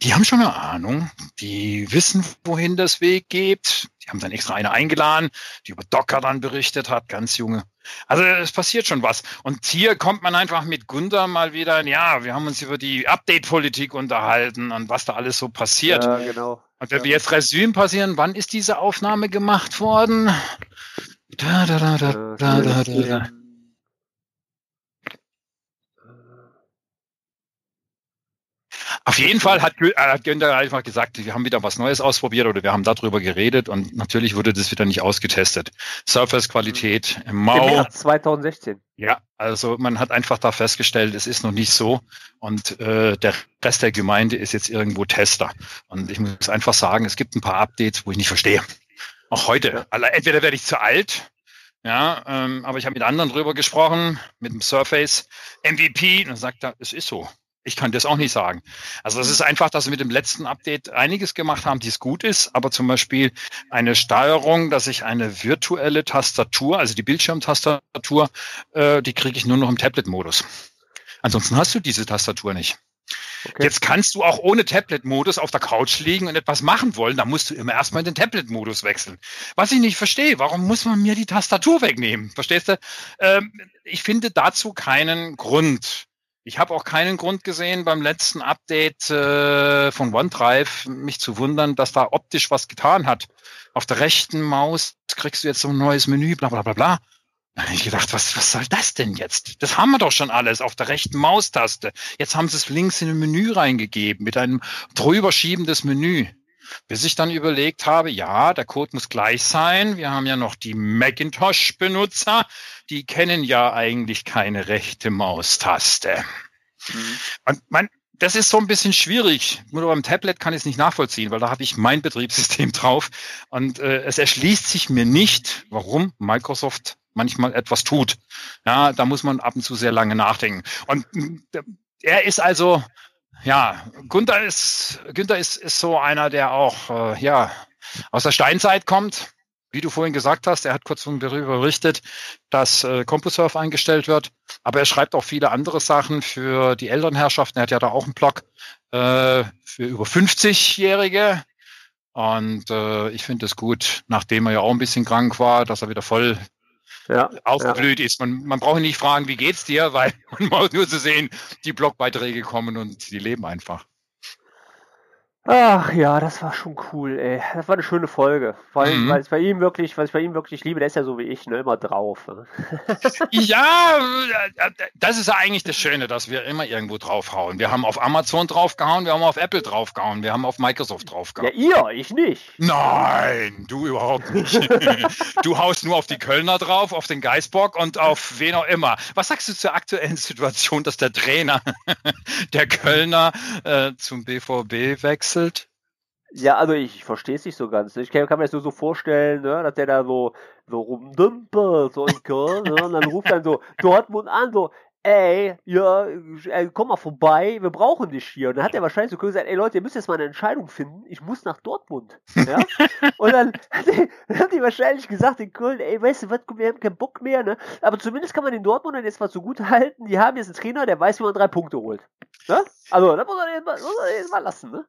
[SPEAKER 2] die haben schon eine Ahnung, die wissen, wohin das Weg geht. Die haben dann extra eine eingeladen, die über Docker dann berichtet hat, ganz junge. Also es passiert schon was. Und hier kommt man einfach mit Gunther mal wieder, ja, wir haben uns über die Update-Politik unterhalten und was da alles so passiert. Ja, genau. Und wenn ja. wir jetzt Resümee passieren, wann ist diese Aufnahme gemacht worden? Da, da, da, da, da, da, da, Auf jeden Fall hat, äh, hat Günther einfach gesagt, wir haben wieder was Neues ausprobiert oder wir haben darüber geredet und natürlich wurde das wieder nicht ausgetestet. Surface-Qualität im Mau. Im März
[SPEAKER 1] 2016.
[SPEAKER 2] Ja, also man hat einfach da festgestellt, es ist noch nicht so und äh, der Rest der Gemeinde ist jetzt irgendwo Tester. Und ich muss einfach sagen, es gibt ein paar Updates, wo ich nicht verstehe. Auch heute. Ja. Entweder werde ich zu alt ja, ähm, aber ich habe mit anderen drüber gesprochen, mit dem Surface MVP, und dann sagt er, es ist so. Ich kann das auch nicht sagen. Also es ist einfach, dass wir mit dem letzten Update einiges gemacht haben, die es gut ist, aber zum Beispiel eine Steuerung, dass ich eine virtuelle Tastatur, also die Bildschirmtastatur, äh, die kriege ich nur noch im Tablet-Modus. Ansonsten hast du diese Tastatur nicht. Okay. Jetzt kannst du auch ohne Tablet-Modus auf der Couch liegen und etwas machen wollen. Da musst du immer erstmal in den Tablet-Modus wechseln. Was ich nicht verstehe, warum muss man mir die Tastatur wegnehmen? Verstehst du? Ähm, ich finde dazu keinen Grund. Ich habe auch keinen Grund gesehen, beim letzten Update äh, von OneDrive mich zu wundern, dass da optisch was getan hat. Auf der rechten Maus kriegst du jetzt so ein neues Menü, bla bla bla bla. Da habe ich gedacht, was, was soll das denn jetzt? Das haben wir doch schon alles auf der rechten Maustaste. Jetzt haben sie es links in ein Menü reingegeben mit einem drüberschieben des Menü. Bis ich dann überlegt habe, ja, der Code muss gleich sein. Wir haben ja noch die Macintosh-Benutzer, die kennen ja eigentlich keine rechte Maustaste. Mhm. Und man, das ist so ein bisschen schwierig. Nur beim Tablet kann ich es nicht nachvollziehen, weil da habe ich mein Betriebssystem (laughs) drauf. Und äh, es erschließt sich mir nicht, warum Microsoft manchmal etwas tut. Ja, da muss man ab und zu sehr lange nachdenken. Und äh, er ist also, ja, Gunther ist, Günther ist, ist so einer, der auch, äh, ja, aus der Steinzeit kommt. Wie du vorhin gesagt hast, er hat kurz darüber berichtet, dass äh, CompuServe eingestellt wird. Aber er schreibt auch viele andere Sachen für die Elternherrschaften. Er hat ja da auch einen Blog äh, für über 50-Jährige. Und äh, ich finde es gut, nachdem er ja auch ein bisschen krank war, dass er wieder voll ja, aufgeblüht ja. ist. Man, man braucht nicht fragen, wie geht's dir, weil (laughs) man braucht nur zu sehen, die Blogbeiträge kommen und die leben einfach.
[SPEAKER 1] Ach ja, das war schon cool, ey. Das war eine schöne Folge. Weil, mhm. weil es bei ihm wirklich, weil ich bei ihm wirklich liebe, der ist ja so wie ich, ne, immer drauf. Ne? (laughs)
[SPEAKER 2] ja, das ist ja eigentlich das Schöne, dass wir immer irgendwo draufhauen. Wir haben auf Amazon draufgehauen, wir haben auf Apple draufgehauen, wir haben auf Microsoft draufgehauen.
[SPEAKER 1] Ja, ihr, ich nicht.
[SPEAKER 2] Nein, du überhaupt nicht. (laughs) du haust nur auf die Kölner drauf, auf den Geisbock und auf wen auch immer. Was sagst du zur aktuellen Situation, dass der Trainer (laughs) der Kölner äh, zum BVB wechselt? Gewechselt?
[SPEAKER 1] Ja, also ich verstehe es nicht so ganz. Ich kann, kann mir das nur so vorstellen, ne, dass der da so, so rumdümpelt, so in Köln, ne, und dann ruft dann so Dortmund an, so, ey, ja, ey, komm mal vorbei, wir brauchen dich hier. Und dann hat er wahrscheinlich so gesagt, ey Leute, ihr müsst jetzt mal eine Entscheidung finden, ich muss nach Dortmund. Ja? (laughs) und dann hat, die, dann hat die wahrscheinlich gesagt in Köln, ey, weißt du was, wir haben keinen Bock mehr, ne? Aber zumindest kann man den Dortmundern jetzt mal so gut halten, die haben jetzt einen Trainer, der weiß, wie man drei Punkte holt. Ne? Also, das muss man jetzt mal, muss man jetzt mal lassen, ne?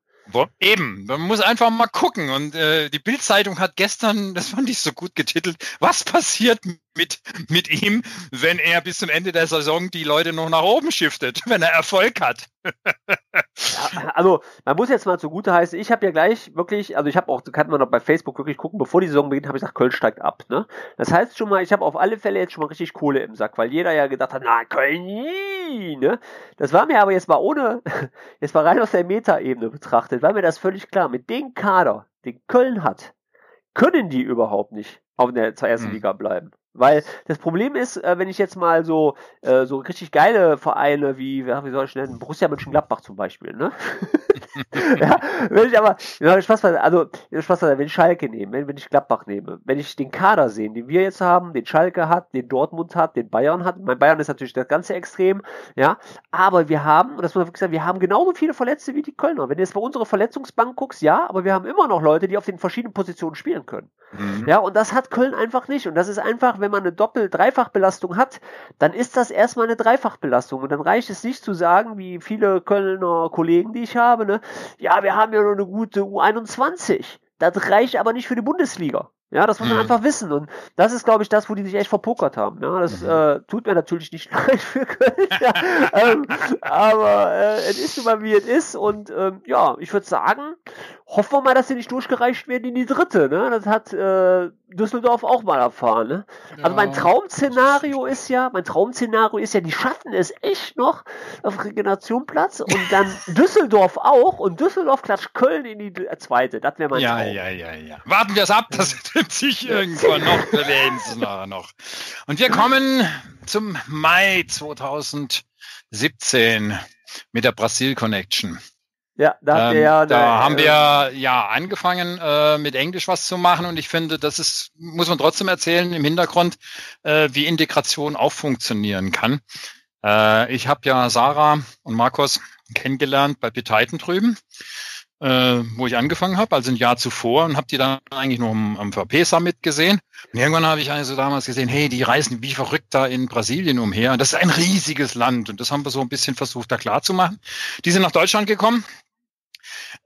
[SPEAKER 2] Eben, man muss einfach mal gucken. Und äh, die Bildzeitung hat gestern, (laughs) das fand ich so gut getitelt, was passiert mit, mit ihm, wenn er bis zum Ende der Saison die Leute noch nach oben shiftet, (laughs) wenn er Erfolg hat.
[SPEAKER 1] ja, also man muss jetzt mal zugute heißen, ich habe ja gleich wirklich, also ich habe auch, kann man noch bei Facebook wirklich gucken, bevor die Saison beginnt, habe ich gesagt, Köln steigt ab. Ne? Das heißt schon mal, ich habe auf alle Fälle jetzt schon mal richtig Kohle im Sack, weil jeder ja gedacht hat, na Köln nie, ne? Das war mir aber jetzt mal ohne, (laughs) jetzt mal rein aus der Metaebene betrachtet, war mir das völlig klar. Mit dem Kader, den Köln hat, können die überhaupt nicht auf der ersten hm. Liga bleiben. Weil das Problem ist, äh, wenn ich jetzt mal so äh, so richtig geile Vereine wie, wie soll ich nennen, Borussia Mönchengladbach zum Beispiel, ne? (laughs) ja, wenn ich aber, ja, Spaß also Spaß wenn ich Schalke nehme, wenn, wenn ich Gladbach nehme, wenn ich den Kader sehe, den wir jetzt haben, den Schalke hat, den Dortmund hat, den Bayern hat, mein Bayern ist natürlich das ganze Extrem, ja, aber wir haben, und das muss man wirklich sagen, wir haben genauso viele Verletzte wie die Kölner. Wenn du jetzt bei unserer Verletzungsbank guckst, ja, aber wir haben immer noch Leute, die auf den verschiedenen Positionen spielen können. Mhm. Ja, und das hat Köln einfach nicht. Und das ist einfach, wenn man eine Doppel-Dreifachbelastung hat, dann ist das erstmal eine Dreifachbelastung. Und dann reicht es nicht zu sagen, wie viele Kölner Kollegen, die ich habe, ne, ja, wir haben ja noch eine gute U21. Das reicht aber nicht für die Bundesliga. Ja, das muss man mhm. einfach wissen. Und das ist, glaube ich, das, wo die sich echt verpokert haben. Ja, das mhm. äh, tut mir natürlich nicht (laughs) leid für Köln. ja, ähm, aber äh, es ist immer wie es ist. Und ähm, ja, ich würde sagen, hoffen wir mal, dass sie nicht durchgereicht werden in die dritte. Ne? Das hat äh, Düsseldorf auch mal erfahren. Ne? Ja. Also mein Traum-Szenario ist ja, mein Traum-Szenario ist ja, die schaffen es echt noch auf Regenerationplatz und dann (laughs) Düsseldorf auch und Düsseldorf klatscht Köln in die zweite. Das wäre mein
[SPEAKER 2] ja,
[SPEAKER 1] Traum.
[SPEAKER 2] Ja, ja, ja. Warten wir es ab, das (laughs) wird sich irgendwann noch bewegen. noch. Und wir kommen zum Mai 2017 mit der Brasil Connection.
[SPEAKER 1] Ja,
[SPEAKER 2] da, ähm, ja, da äh, haben wir ja angefangen äh, mit Englisch was zu machen und ich finde, das ist muss man trotzdem erzählen im Hintergrund, äh, wie Integration auch funktionieren kann. Äh, ich habe ja Sarah und Markus kennengelernt bei Betitan drüben, äh, wo ich angefangen habe, also ein Jahr zuvor und habe die dann eigentlich nur am, am VP Summit gesehen. Und irgendwann habe ich also damals gesehen, hey, die reisen wie verrückt da in Brasilien umher. Das ist ein riesiges Land und das haben wir so ein bisschen versucht da klar zu machen. Die sind nach Deutschland gekommen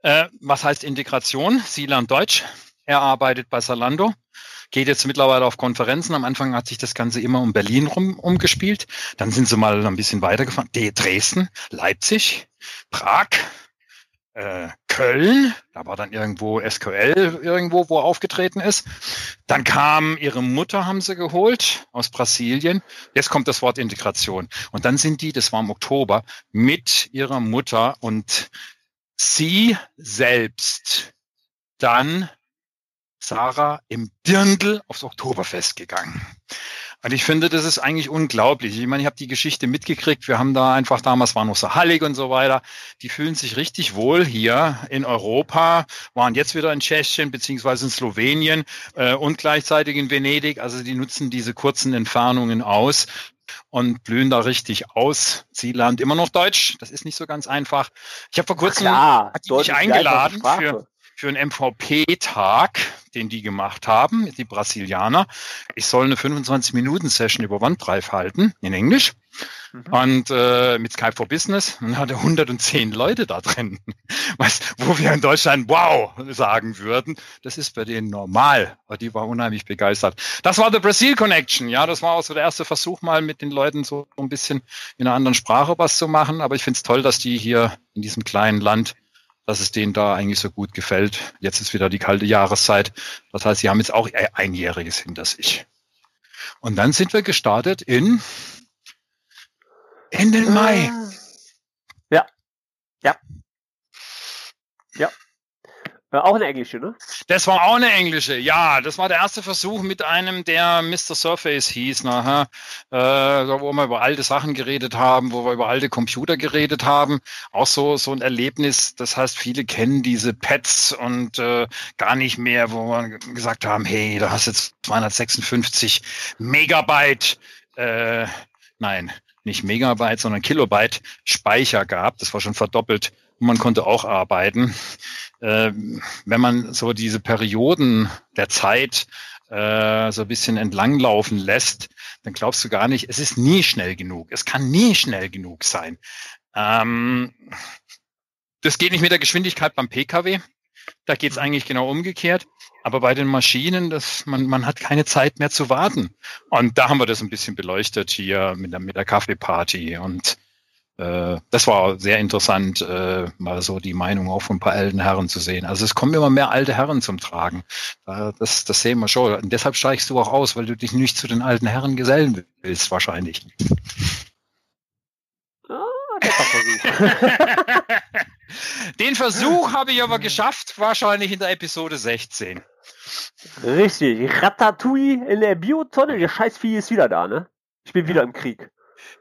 [SPEAKER 2] äh, was heißt Integration? Sie lernt Deutsch. Er arbeitet bei Salando geht jetzt mittlerweile auf Konferenzen. Am Anfang hat sich das Ganze immer um Berlin rum umgespielt. Dann sind sie mal ein bisschen weitergefahren. Dresden, Leipzig, Prag, äh, Köln. Da war dann irgendwo SQL irgendwo, wo er aufgetreten ist. Dann kam ihre Mutter, haben sie geholt aus Brasilien. Jetzt kommt das Wort Integration. Und dann sind die, das war im Oktober, mit ihrer Mutter und Sie selbst dann Sarah im Dirndl aufs Oktoberfest gegangen. Und ich finde, das ist eigentlich unglaublich. Ich meine, ich habe die Geschichte mitgekriegt. Wir haben da einfach damals war noch so hallig und so weiter. Die fühlen sich richtig wohl hier in Europa, waren jetzt wieder in Tschechien beziehungsweise in Slowenien äh, und gleichzeitig in Venedig. Also die nutzen diese kurzen Entfernungen aus und blühen da richtig aus. Sie lernt immer noch Deutsch. Das ist nicht so ganz einfach. Ich habe vor kurzem
[SPEAKER 1] Klar,
[SPEAKER 2] hat die mich eingeladen für für einen MVP-Tag, den die gemacht haben, die Brasilianer. Ich soll eine 25-Minuten-Session über OneDrive halten, in Englisch. Mhm. Und äh, mit Skype for Business. Und hatte 110 Leute da drin. (laughs) Was, wo wir in Deutschland wow sagen würden. Das ist bei denen normal. Aber die war unheimlich begeistert. Das war the Brazil Connection. Ja, das war auch so der erste Versuch, mal mit den Leuten so ein bisschen in einer anderen Sprache was zu machen. Aber ich finde es toll, dass die hier in diesem kleinen Land dass es denen da eigentlich so gut gefällt. Jetzt ist wieder die kalte Jahreszeit. Das heißt, sie haben jetzt auch einjähriges hinter sich. Und dann sind wir gestartet in, in den Mai.
[SPEAKER 1] Ja. Ja. Ja. War auch eine englische, ne?
[SPEAKER 2] Das war auch eine englische, ja. Das war der erste Versuch mit einem, der Mr. Surface hieß, nachher, äh, wo wir über alte Sachen geredet haben, wo wir über alte Computer geredet haben. Auch so, so ein Erlebnis. Das heißt, viele kennen diese Pads und äh, gar nicht mehr, wo wir gesagt haben, hey, da hast jetzt 256 Megabyte, äh, nein, nicht Megabyte, sondern Kilobyte Speicher gehabt. Das war schon verdoppelt. Und man konnte auch arbeiten wenn man so diese Perioden der Zeit äh, so ein bisschen entlanglaufen lässt, dann glaubst du gar nicht, es ist nie schnell genug. Es kann nie schnell genug sein. Ähm, das geht nicht mit der Geschwindigkeit beim Pkw. Da geht es mhm. eigentlich genau umgekehrt. Aber bei den Maschinen, das, man, man hat keine Zeit mehr zu warten. Und da haben wir das ein bisschen beleuchtet hier mit der, mit der Kaffeeparty. Und das war sehr interessant, äh, mal so die Meinung auch von ein paar alten Herren zu sehen. Also es kommen immer mehr alte Herren zum Tragen. das, das sehen wir schon. Und deshalb steigst du auch aus, weil du dich nicht zu den alten Herren gesellen willst, wahrscheinlich.
[SPEAKER 1] Ah, Versuch. (laughs)
[SPEAKER 2] Den Versuch habe ich aber geschafft, wahrscheinlich in der Episode 16.
[SPEAKER 1] Richtig. Ratatouille in der Biotonne. Der Scheißvieh ist wieder da, ne? Ich bin wieder im Krieg.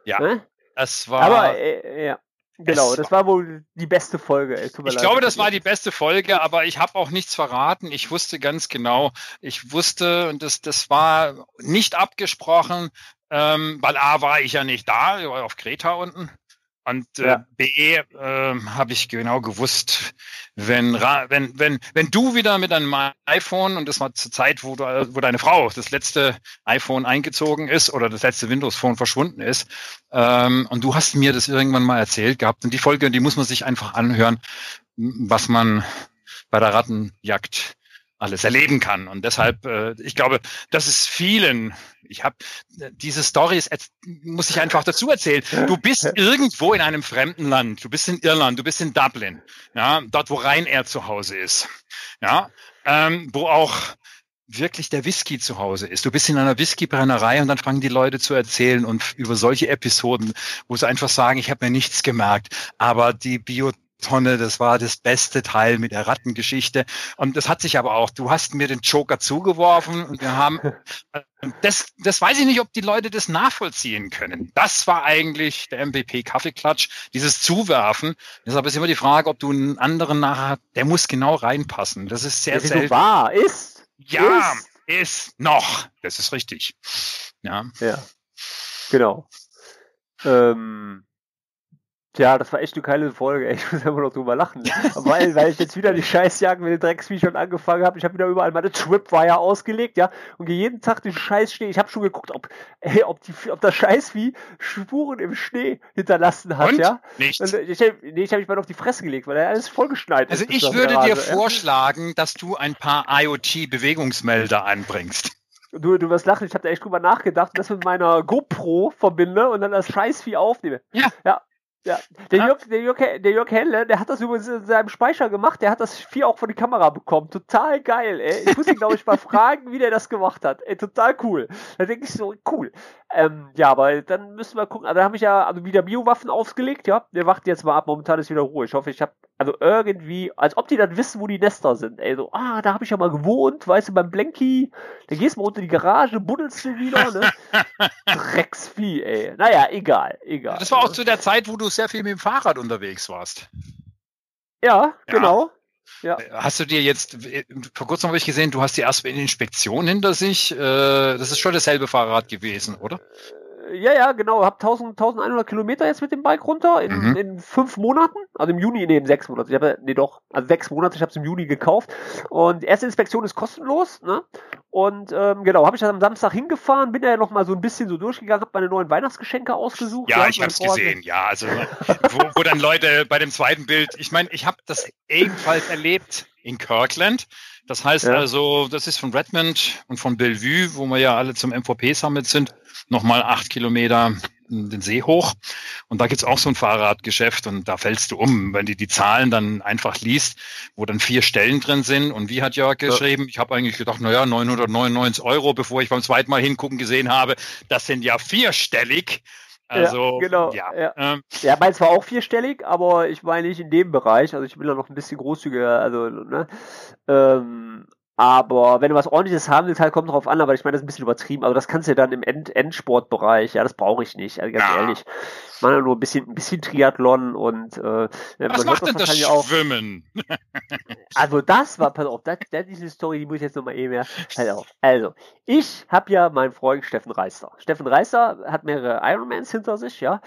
[SPEAKER 2] Ja. Ne? Es war.
[SPEAKER 1] Aber äh, ja. Genau, das war wohl die beste Folge.
[SPEAKER 2] ich leid, glaube, das war die beste Folge, aber ich habe auch nichts verraten. Ich wusste ganz genau, ich wusste, und das, das war nicht abgesprochen, ähm, weil A war ich ja nicht da, ich war auf Kreta unten. Und äh, ja. B äh, habe ich genau gewusst, wenn, wenn, wenn, wenn du wieder mit einem iPhone, und das war zur Zeit, wo, du, wo deine Frau das letzte iPhone eingezogen ist oder das letzte Windows Phone verschwunden ist, ähm, und du hast mir das irgendwann mal erzählt gehabt, und die Folge, die muss man sich einfach anhören, was man bei der Rattenjagd alles erleben kann. Und deshalb, äh, ich glaube, das ist vielen, ich habe diese Stories, muss ich einfach dazu erzählen. Du bist irgendwo in einem fremden Land, du bist in Irland, du bist in Dublin, ja, dort, wo Ryanair zu Hause ist, ja, ähm, wo auch wirklich der Whisky zu Hause ist. Du bist in einer Whiskybrennerei und dann fangen die Leute zu erzählen und über solche Episoden, wo sie einfach sagen, ich habe mir nichts gemerkt, aber die Bio Tonne, das war das beste Teil mit der Rattengeschichte. Und das hat sich aber auch, du hast mir den Joker zugeworfen und wir haben, (laughs) das, das weiß ich nicht, ob die Leute das nachvollziehen können. Das war eigentlich der MVP Kaffeeklatsch, dieses Zuwerfen. Deshalb ist immer die Frage, ob du einen anderen nachher, der muss genau reinpassen. Das ist sehr, sehr
[SPEAKER 1] selten. Wahr, ist.
[SPEAKER 2] Ja, ist. ist noch. Das ist richtig. Ja.
[SPEAKER 1] Ja. Genau. Ähm, ja, das war echt eine geile Folge. (laughs) Ich muss immer noch drüber lachen. (laughs) weil, weil ich jetzt wieder die Scheißjagd mit den Drecksviechern angefangen habe. Ich habe wieder überall meine Tripwire ausgelegt, ja. Und jeden Tag den Scheiß Schnee. Ich habe schon geguckt, ob, ey, ob, die, ob das Scheißvieh Spuren im Schnee hinterlassen hat,
[SPEAKER 2] Und?
[SPEAKER 1] ja.
[SPEAKER 2] Nichts.
[SPEAKER 1] Und ich, nee, ich habe mich mal auf die Fresse gelegt, weil er alles vollgeschneit
[SPEAKER 2] also
[SPEAKER 1] ist.
[SPEAKER 2] Also ich würde dir vorschlagen, dass du ein paar IoT-Bewegungsmelder anbringst.
[SPEAKER 1] Du, du wirst lachen, ich habe da echt drüber nachgedacht, das mit meiner GoPro verbinde und dann das Scheißvieh aufnehme.
[SPEAKER 2] Ja.
[SPEAKER 1] Ja, ja, der, Jörg, der, Jörg, der Jörg Helle, der hat das übrigens in seinem Speicher gemacht, der hat das Vieh auch von der Kamera bekommen. Total geil, ey. Ich muss ihn, glaube ich, mal fragen, wie der das gemacht hat. Ey, total cool. Da denke ich so, cool. Ähm, ja, aber dann müssen wir gucken. Also, da habe ich ja also wieder Biowaffen ausgelegt, ja. Der wacht jetzt mal ab. Momentan ist wieder Ruhe. Ich hoffe, ich habe Also irgendwie, als ob die dann wissen, wo die Nester sind. Ey, so, ah, da habe ich ja mal gewohnt, weißt du, beim Blenky, da gehst du mal unter die Garage, buddelst du wieder, ne? (laughs) Drecksvieh, ey. Naja, egal, egal.
[SPEAKER 2] Das war auch ne? zu der Zeit, wo du sehr viel mit dem Fahrrad unterwegs warst.
[SPEAKER 1] Ja, ja. genau.
[SPEAKER 2] Ja. Äh, hast du dir jetzt, äh, vor kurzem habe ich gesehen, du hast die erste Inspektion hinter sich. Äh, das ist schon dasselbe Fahrrad gewesen, oder?
[SPEAKER 1] Ja, ja, genau. Hab 1000, 1100 Kilometer jetzt mit dem Bike runter in, mhm. in fünf Monaten. Also im Juni, nee, in sechs Monaten. Ich habe, nee, doch, also sechs Monate. Ich habe es im Juni gekauft. Und erste Inspektion ist kostenlos. Ne? Und ähm, genau, habe ich dann am Samstag hingefahren, bin ja noch mal so ein bisschen so durchgegangen, habe meine neuen Weihnachtsgeschenke ausgesucht.
[SPEAKER 2] Ja, ja ich habe es gesehen. Ja, also wo, wo dann Leute bei dem zweiten Bild, ich meine, ich habe das ebenfalls erlebt in Kirkland. Das heißt ja. also, das ist von Redmond und von Bellevue, wo wir ja alle zum MVP-Summit sind, nochmal acht Kilometer den See hoch. Und da gibt's auch so ein Fahrradgeschäft und da fällst du um, wenn du die Zahlen dann einfach liest, wo dann vier Stellen drin sind. Und wie hat Jörg geschrieben? Ja. Ich habe eigentlich gedacht, naja, 999 Euro, bevor ich beim zweiten Mal hingucken gesehen habe, das sind ja vierstellig. Also,
[SPEAKER 1] ja, genau. Ja, ja. Ähm, ja meins war auch vierstellig, aber ich meine nicht in dem Bereich. Also ich will da noch ein bisschen großzügiger. Also, ne? Ähm, aber wenn du was ordentliches haben willst, halt kommt drauf an, aber ich meine, das ist ein bisschen übertrieben. Aber das kannst du ja dann im End Endsportbereich, ja, das brauche ich nicht, also ganz ja. ehrlich. Ich mache nur ein bisschen, ein bisschen Triathlon und äh,
[SPEAKER 2] Was macht denn das Schwimmen? (laughs)
[SPEAKER 1] also das war, pass auf, das, das ist eine Story, die muss ich jetzt nochmal eben mehr. Halt auf. Also, ich habe ja meinen Freund Steffen Reister. Steffen Reister hat mehrere Ironmans hinter sich, ja.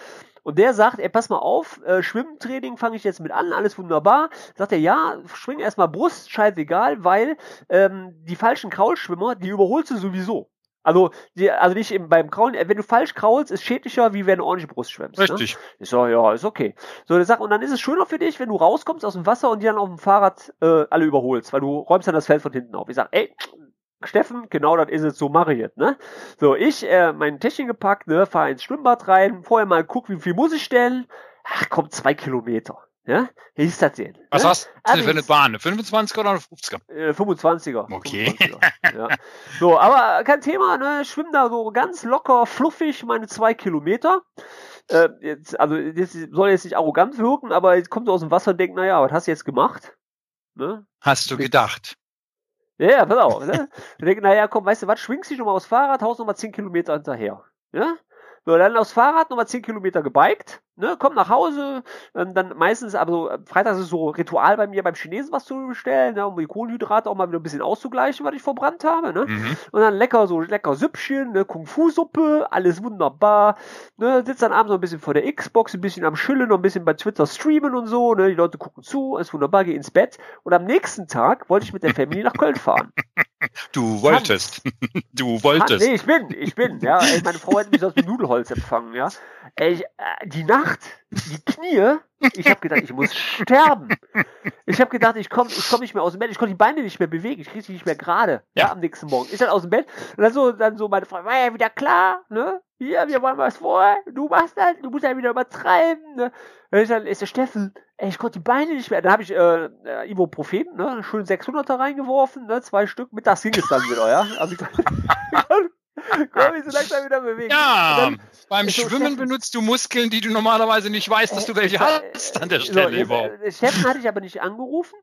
[SPEAKER 1] Und der sagt, ey, pass mal auf, äh, Schwimmtraining fange ich jetzt mit an, alles wunderbar. Sagt er, ja, schwing erstmal Brust, scheißegal, weil ähm, die falschen Kraulschwimmer, die überholst du sowieso. Also, die, also nicht eben beim Kraulen, wenn du falsch kraulst, ist schädlicher, wie wenn du ordentlich Brust schwimmst.
[SPEAKER 2] Ne? Richtig.
[SPEAKER 1] Ne? Ich so, ja, ist okay. So, der sagt, und dann ist es schöner für dich, wenn du rauskommst aus dem Wasser und die dann auf dem Fahrrad äh, alle überholst, weil du räumst dann das Feld von hinten auf. Ich sag, ey, Steffen, genau das ist es, so mache ich jetzt, ne? So, ich, äh, mein Täschchen gepackt, ne, fahr ins Schwimmbad rein, vorher mal guck, wie viel muss ich stellen. Ach, kommt zwei Kilometer. Ja? Wie ist das denn?
[SPEAKER 2] Was ne? hast du für eine Bahn? Eine 25er oder eine 50er?
[SPEAKER 1] Äh, 25er.
[SPEAKER 2] Okay.
[SPEAKER 1] 25er, ja. So, aber kein Thema, ne? Schwimm da so ganz locker, fluffig meine zwei Kilometer. Äh, jetzt, also, das soll jetzt nicht arrogant wirken, aber jetzt kommt du aus dem Wasser und denkt, naja, was hast du jetzt gemacht?
[SPEAKER 2] Ne? Hast du gedacht?
[SPEAKER 1] Ja, pass auf. Ne? Wir denken, naja, komm, weißt du was, schwingst dich nochmal aufs Fahrrad, haust nochmal 10 Kilometer hinterher. Ja? So, dann aufs Fahrrad nochmal 10 Kilometer gebiked, ne, komm nach Hause, ähm, dann meistens, aber so, freitags ist so Ritual bei mir beim Chinesen was zu bestellen, ne, um die Kohlenhydrate auch mal wieder ein bisschen auszugleichen, was ich verbrannt habe, ne. Mhm. Und dann lecker, so lecker Süppchen, ne, Kung-Fu-Suppe, alles wunderbar, ne, sitzt dann abends noch ein bisschen vor der Xbox, ein bisschen am Schillen, noch ein bisschen bei Twitter streamen und so, ne, die Leute gucken zu, ist wunderbar, geh ins Bett. Und am nächsten Tag wollte ich mit der Familie nach Köln fahren. (laughs) (laughs)
[SPEAKER 2] Du wolltest. Du wolltest.
[SPEAKER 1] Nee, ich bin, ich bin, ja. Ey, meine Frau hat mich aus dem Nudelholz empfangen, ja. Ey, äh, die Nacht, die Knie, ich habe gedacht, ich muss sterben. Ich habe gedacht, ich komme ich komm nicht mehr aus dem Bett, ich konnte die Beine nicht mehr bewegen, ich kriege sie nicht mehr gerade ja. ja. am nächsten Morgen. Ich dann aus dem Bett und dann so, dann so meine Frau, war ja wieder klar, ne? Hier, wir wollen was vor, du machst das, du musst ja wieder übertreiben, ne? Und dann ist der Steffen, ey, ich konnte die Beine nicht mehr. Dann habe ich äh, äh Ibuprofen, ne, schön 600er reingeworfen, ne, zwei Stück. Mittags ging es dann wieder, ja. Also (laughs) ich so langsam wieder bewegen.
[SPEAKER 2] Ja, beim Schwimmen benutzt du Muskeln, die du normalerweise nicht weißt, dass du welche äh, hast an der Stelle so, überhaupt.
[SPEAKER 1] Äh, Steffen hatte ich aber nicht angerufen.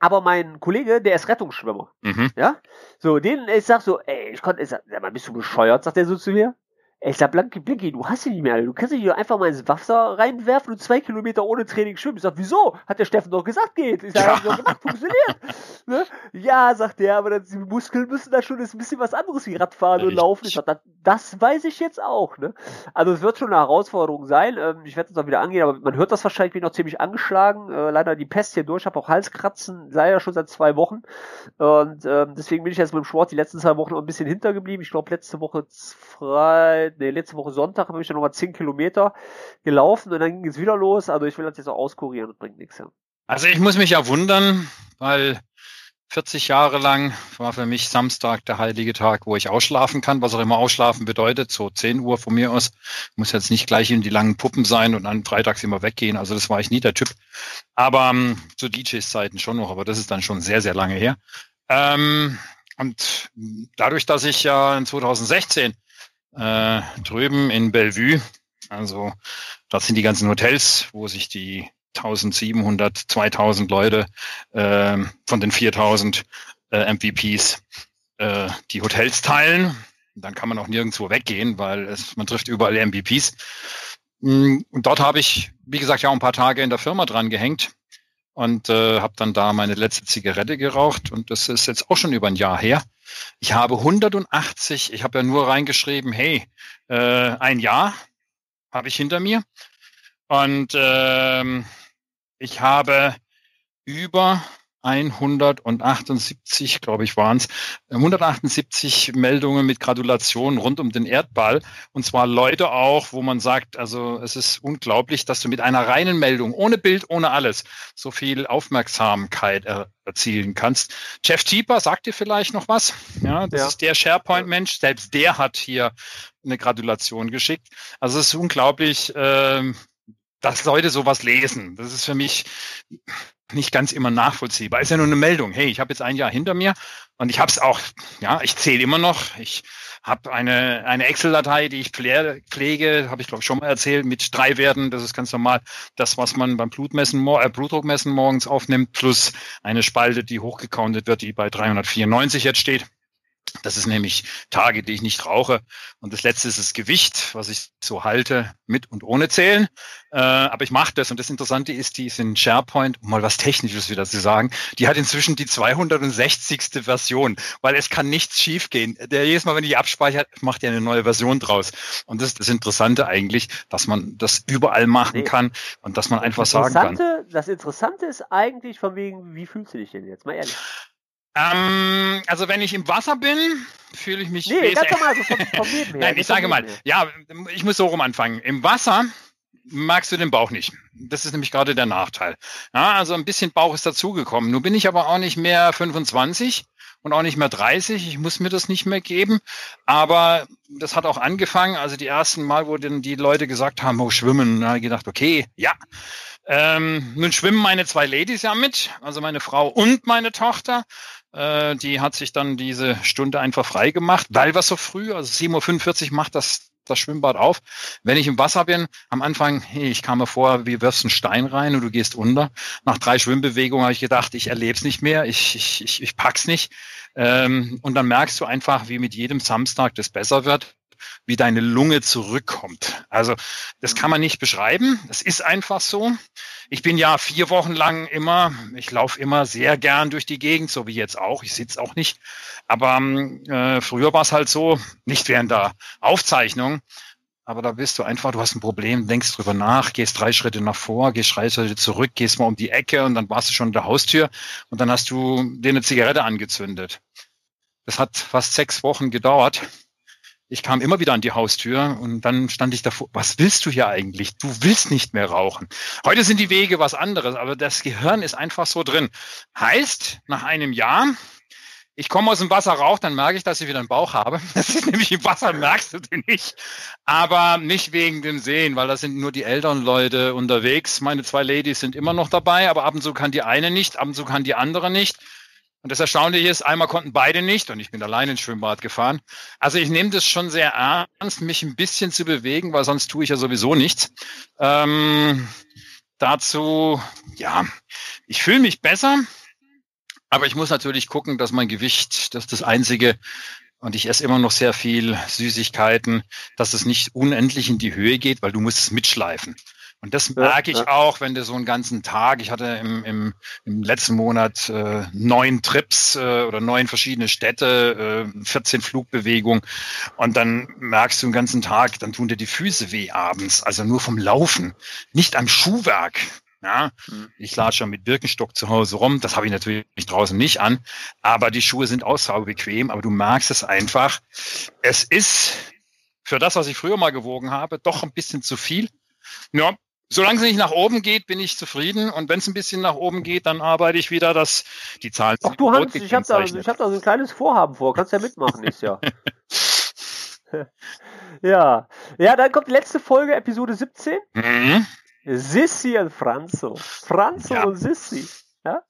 [SPEAKER 1] Aber mein Kollege, der ist Rettungsschwimmer. Mhm. Ja? So, den, ich sag so, ey, ich konnte, ich sag, bist du bescheuert, sagt er so zu mir. Ich sag, Blanky, Blinky, du hast sie nicht mehr. Du kannst dich einfach mal ins Wasser reinwerfen und zwei Kilometer ohne Training schwimmen. Ich sag, wieso? Hat der Steffen doch gesagt, geht. Ich sag, ja. hab doch gemacht, funktioniert. (laughs) ne? Ja, sagt der, aber die Muskeln müssen da schon, das ist ein bisschen was anderes wie Radfahren und Laufen. Ich sag, das, das weiß ich jetzt auch, ne? Also, es wird schon eine Herausforderung sein. Ähm, ich werde es auch wieder angehen, aber man hört das wahrscheinlich, bin noch ziemlich angeschlagen. Äh, leider die Pest hier durch, habe auch Halskratzen, leider schon seit zwei Wochen. Und ähm, deswegen bin ich jetzt mit dem Sport die letzten zwei Wochen noch ein bisschen hintergeblieben. Ich glaube, letzte Woche nee, letzte Woche Sonntag habe ich dann nochmal 10 Kilometer gelaufen und dann ging es wieder los. Also ich will das jetzt auch auskurieren, das bringt nichts. Ja.
[SPEAKER 2] Also ich muss mich ja wundern, weil 40 Jahre lang war für mich Samstag der heilige Tag, wo ich ausschlafen kann, was auch immer ausschlafen bedeutet, so 10 Uhr von mir aus. Muss jetzt nicht gleich in die langen Puppen sein und dann freitags immer weggehen. Also das war ich nie der Typ. Aber ähm, zu DJs Zeiten schon noch, aber das ist dann schon sehr, sehr lange her. Ähm, und dadurch, dass ich ja in 2016 äh, drüben in Bellevue. Also das sind die ganzen Hotels, wo sich die 1700, 2000 Leute äh, von den 4000 äh, MVPs äh, die Hotels teilen. Dann kann man auch nirgendwo weggehen, weil es, man trifft überall MVPs. Mm, und dort habe ich, wie gesagt, ja auch ein paar Tage in der Firma dran gehängt und äh, habe dann da meine letzte Zigarette geraucht und das ist jetzt auch schon über ein Jahr her. Ich habe 180, ich habe ja nur reingeschrieben, hey, äh, ein Jahr habe ich hinter mir und ähm, ich habe über 178, glaube ich, waren es, 178 Meldungen mit Gratulationen rund um den Erdball. Und zwar Leute auch, wo man sagt, also es ist unglaublich, dass du mit einer reinen Meldung, ohne Bild, ohne alles, so viel Aufmerksamkeit er erzielen kannst. Jeff Tieper, sagt dir vielleicht noch was? Ja, das ja. ist der SharePoint-Mensch. Selbst der hat hier eine Gratulation geschickt. Also es ist unglaublich, äh, dass Leute sowas lesen. Das ist für mich nicht ganz immer nachvollziehbar. Ist ja nur eine Meldung. Hey, ich habe jetzt ein Jahr hinter mir und ich habe es auch, ja, ich zähle immer noch. Ich habe eine, eine Excel-Datei, die ich pflege, habe ich glaube ich schon mal erzählt, mit drei Werten. Das ist ganz normal das, was man beim Blutmessen, äh, Blutdruckmessen morgens aufnimmt, plus eine Spalte, die hochgecountet wird, die bei 394 jetzt steht. Das ist nämlich Tage, die ich nicht rauche. Und das letzte ist das Gewicht, was ich so halte, mit und ohne Zählen. Äh, aber ich mache das. Und das Interessante ist, die ist in SharePoint, um mal was Technisches wieder zu sagen, die hat inzwischen die 260. Version, weil es kann nichts schiefgehen. Der jedes Mal, wenn die abspeichert, macht ja eine neue Version draus. Und das ist das Interessante eigentlich, dass man das überall machen kann und dass man einfach sagen kann.
[SPEAKER 1] Das Interessante ist eigentlich von wegen, wie fühlst du dich denn jetzt? Mal ehrlich.
[SPEAKER 2] Ähm, also wenn ich im Wasser bin, fühle ich mich.
[SPEAKER 1] Nee, ganz normal, so vom, vom (laughs)
[SPEAKER 2] Leben her. Nein, ich sage mal, ja, ich muss so rum anfangen. Im Wasser magst du den Bauch nicht. Das ist nämlich gerade der Nachteil. Ja, also ein bisschen Bauch ist dazugekommen. Nun bin ich aber auch nicht mehr 25 und auch nicht mehr 30. Ich muss mir das nicht mehr geben. Aber das hat auch angefangen. Also die ersten Mal, wo dann die Leute gesagt haben, oh, schwimmen, da habe ich gedacht, okay, ja. Ähm, nun schwimmen meine zwei Ladies ja mit, also meine Frau und meine Tochter. Äh, die hat sich dann diese Stunde einfach frei gemacht, weil wir so früh, also 7.45 Uhr macht das das Schwimmbad auf. Wenn ich im Wasser bin, am Anfang, hey, ich kam mir vor, wie wirfst einen Stein rein und du gehst unter. Nach drei Schwimmbewegungen habe ich gedacht, ich erlebe es nicht mehr, ich, ich, ich, ich pack's nicht. Ähm, und dann merkst du einfach, wie mit jedem Samstag das besser wird wie deine Lunge zurückkommt. Also das kann man nicht beschreiben. Es ist einfach so. Ich bin ja vier Wochen lang immer, ich laufe immer sehr gern durch die Gegend, so wie jetzt auch. Ich sitze auch nicht. Aber äh, früher war es halt so, nicht während der Aufzeichnung, aber da bist du einfach, du hast ein Problem, denkst drüber nach, gehst drei Schritte nach vor, gehst drei Schritte zurück, gehst mal um die Ecke und dann warst du schon an der Haustür und dann hast du dir eine Zigarette angezündet. Das hat fast sechs Wochen gedauert ich kam immer wieder an die Haustür und dann stand ich davor, was willst du hier eigentlich? Du willst nicht mehr rauchen. Heute sind die Wege was anderes, aber das Gehirn ist einfach so drin. Heißt, nach einem Jahr, ich komme aus dem Wasser rauch, dann merke ich, dass ich wieder einen Bauch habe. (laughs) Das ist nämlich im Wasser, merkst du den nicht. Aber nicht wegen dem Sehen, weil da sind nur die Elternleute unterwegs. Meine zwei Ladies sind immer noch dabei, aber ab und zu kann die eine nicht, ab und zu kann die andere nicht. Und das Erstaunliche ist, einmal konnten beide nicht und ich bin allein ins Schwimmbad gefahren. Also ich nehme das schon sehr ernst, mich ein bisschen zu bewegen, weil sonst tue ich ja sowieso nichts. Ähm, dazu, ja, ich fühle mich besser, aber ich muss natürlich gucken, dass mein Gewicht, das ist das Einzige, und ich esse immer noch sehr viel Süßigkeiten, dass es nicht unendlich in die Höhe geht, weil du musst es mitschleifen. Und das merke ich auch, wenn du so einen ganzen Tag, ich hatte im, im, im letzten Monat äh, neun Trips äh, oder neun verschiedene Städte, äh, 14 Flugbewegungen und dann merkst du den ganzen Tag, dann tun dir die Füße weh abends, also nur vom Laufen, nicht am Schuhwerk. Ja, mhm. ich latsche mit Birkenstock zu Hause rum. Das habe ich natürlich draußen nicht an. Aber die Schuhe sind bequem. Aber du merkst es einfach. Es ist für das, was ich früher mal gewogen habe, doch ein bisschen zu viel. Ja, Solange es nicht nach oben geht, bin ich zufrieden. Und wenn es ein bisschen nach oben geht, dann arbeite ich wieder, dass die Zahlen.
[SPEAKER 1] Ach du Hans, ich habe da, ich hab da so ein kleines Vorhaben vor. Kannst ja mitmachen, ist ja. (laughs) ja. Ja, dann kommt die letzte Folge, Episode 17. Mhm. Sissi und Franzo. Franzo ja. und Sissi. Ja?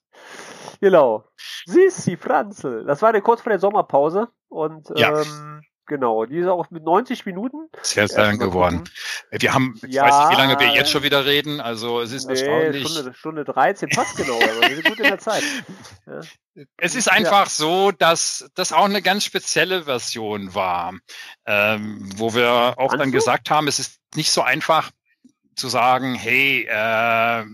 [SPEAKER 1] Genau. Sissi, Franzel. Das war der kurz vor der Sommerpause. Und ja. ähm, Genau, die ist auch mit 90 Minuten.
[SPEAKER 2] Sehr, sehr lang geworden. Wir haben, ich ja, weiß nicht, wie lange wir jetzt schon wieder reden, also es ist nee, erstaunlich.
[SPEAKER 1] Stunde, Stunde 13 passt genau, aber wir sind gut in der Zeit.
[SPEAKER 2] Ja. (laughs) Es ist einfach ja. so, dass das auch eine ganz spezielle Version war, ähm, wo wir auch Kannst dann gesagt haben, es ist nicht so einfach, zu sagen, hey, äh,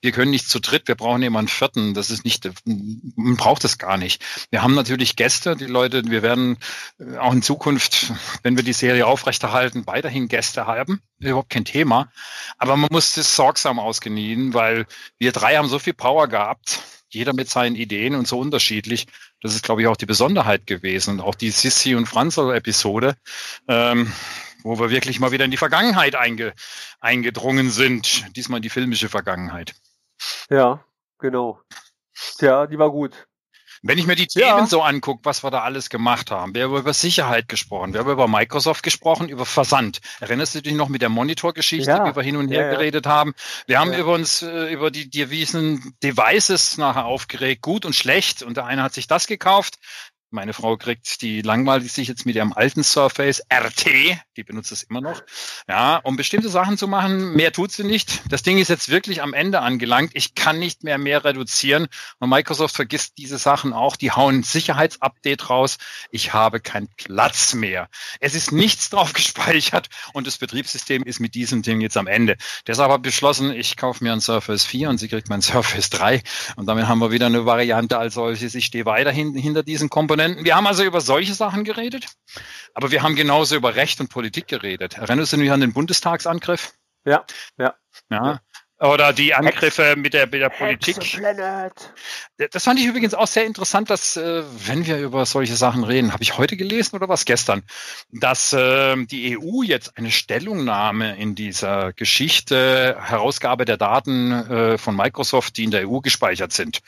[SPEAKER 2] wir können nicht zu dritt, wir brauchen einen vierten. Das ist nicht, man braucht es gar nicht. Wir haben natürlich Gäste, die Leute, wir werden äh, auch in Zukunft, wenn wir die Serie aufrechterhalten, weiterhin Gäste haben. Überhaupt kein Thema. Aber man muss das sorgsam ausgenießen, weil wir drei haben so viel Power gehabt jeder mit seinen Ideen und so unterschiedlich. Das ist, glaube ich, auch die Besonderheit gewesen. Auch die Sissi und Franzl-Episode. Ähm, wo wir wirklich mal wieder in die Vergangenheit einge, eingedrungen sind. Diesmal in die filmische Vergangenheit.
[SPEAKER 1] Ja, genau. Tja, die war gut.
[SPEAKER 2] Wenn ich mir die Themen ja. so angucke, was wir da alles gemacht haben, wir haben über Sicherheit gesprochen, wir haben über Microsoft gesprochen, über Versand. Erinnerst du dich noch mit der Monitorgeschichte, ja. wie wir hin und her ja, geredet haben? Wir haben über uns äh, über die Devisen Devices nachher aufgeregt, gut und schlecht. Und der eine hat sich das gekauft, meine Frau kriegt die langweilig sich jetzt mit ihrem alten Surface RT, die benutzt es immer noch, ja, um bestimmte Sachen zu machen. Mehr tut sie nicht. Das Ding ist jetzt wirklich am Ende angelangt. Ich kann nicht mehr mehr reduzieren. Und Microsoft vergisst diese Sachen auch. Die hauen Sicherheitsupdate raus. Ich habe keinen Platz mehr. Es ist nichts (laughs) drauf gespeichert und das Betriebssystem ist mit diesem Ding jetzt am Ende. Deshalb habe ich beschlossen, ich kaufe mir ein Surface 4 und sie kriegt mein Surface 3. Und damit haben wir wieder eine Variante als solches. Ich stehe weiterhin hinter diesen Komponenten Komponenten. Wir haben also über solche Sachen geredet, aber wir haben genauso über Recht und Politik geredet. Erinnerst du dich an den Bundestagsangriff?
[SPEAKER 1] Ja, ja.
[SPEAKER 2] Ja, oder die Angriffe mit der, mit der Politik. Das fand ich übrigens auch sehr interessant, dass, äh, wenn wir über solche Sachen reden, habe ich heute gelesen oder was gestern, dass äh, die EU jetzt eine Stellungnahme in dieser Geschichte Herausgabe der Daten äh, von Microsoft, die in der EU gespeichert sind.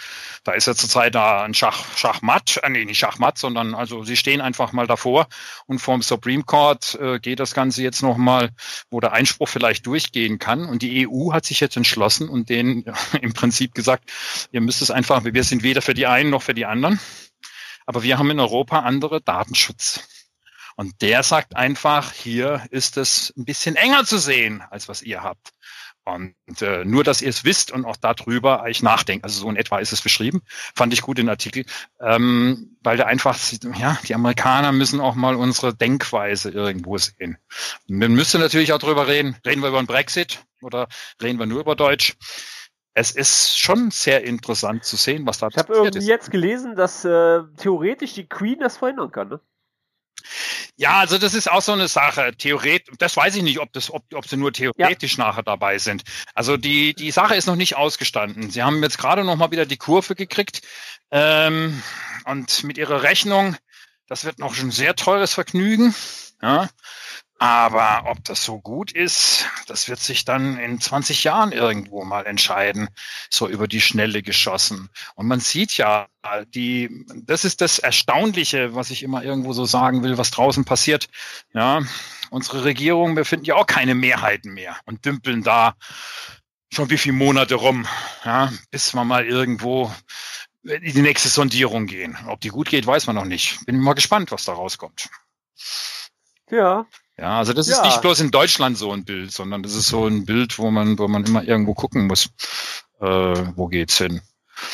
[SPEAKER 2] Da ist ja zurzeit da ein Schach, Schachmatt, äh, nee, nicht Schachmatt, sondern also sie stehen einfach mal davor und vom Supreme Court äh, geht das Ganze jetzt nochmal, wo der Einspruch vielleicht durchgehen kann. Und die EU hat sich jetzt entschlossen und denen (laughs) im Prinzip gesagt, ihr müsst es einfach, wir sind weder für die einen noch für die anderen, aber wir haben in Europa andere Datenschutz. Und der sagt einfach, hier ist es ein bisschen enger zu sehen, als was ihr habt. Und äh, nur, dass ihr es wisst und auch darüber eigentlich nachdenkt. Also so in etwa ist es beschrieben. Fand ich gut den Artikel, ähm, weil der einfach, ja, die Amerikaner müssen auch mal unsere Denkweise irgendwo sehen. Und man müsste natürlich auch darüber reden. Reden wir über den Brexit oder reden wir nur über Deutsch? Es ist schon sehr interessant zu sehen, was da
[SPEAKER 1] passiert ist. Ich habe irgendwie jetzt gelesen, dass äh, theoretisch die Queen das verhindern kann. Ne?
[SPEAKER 2] Ja, also das ist auch so eine Sache. Theoretisch, das weiß ich nicht, ob das, ob, ob sie nur theoretisch ja. nachher dabei sind. Also die die Sache ist noch nicht ausgestanden. Sie haben jetzt gerade noch mal wieder die Kurve gekriegt ähm, und mit ihrer Rechnung, das wird noch ein sehr teures Vergnügen. Ja, aber ob das so gut ist, das wird sich dann in 20 Jahren irgendwo mal entscheiden, so über die Schnelle geschossen. Und man sieht ja, die, das ist das Erstaunliche, was ich immer irgendwo so sagen will, was draußen passiert. Ja, unsere Regierung, wir finden ja auch keine Mehrheiten mehr und dümpeln da schon wie viele Monate rum, ja, bis wir mal irgendwo in die nächste Sondierung gehen. Ob die gut geht, weiß man noch nicht. Bin mal gespannt, was da rauskommt.
[SPEAKER 1] Ja,
[SPEAKER 2] ja, also das ja. ist nicht bloß in Deutschland so ein Bild, sondern das ist so ein Bild, wo man, wo man immer irgendwo gucken muss, äh, wo geht's hin.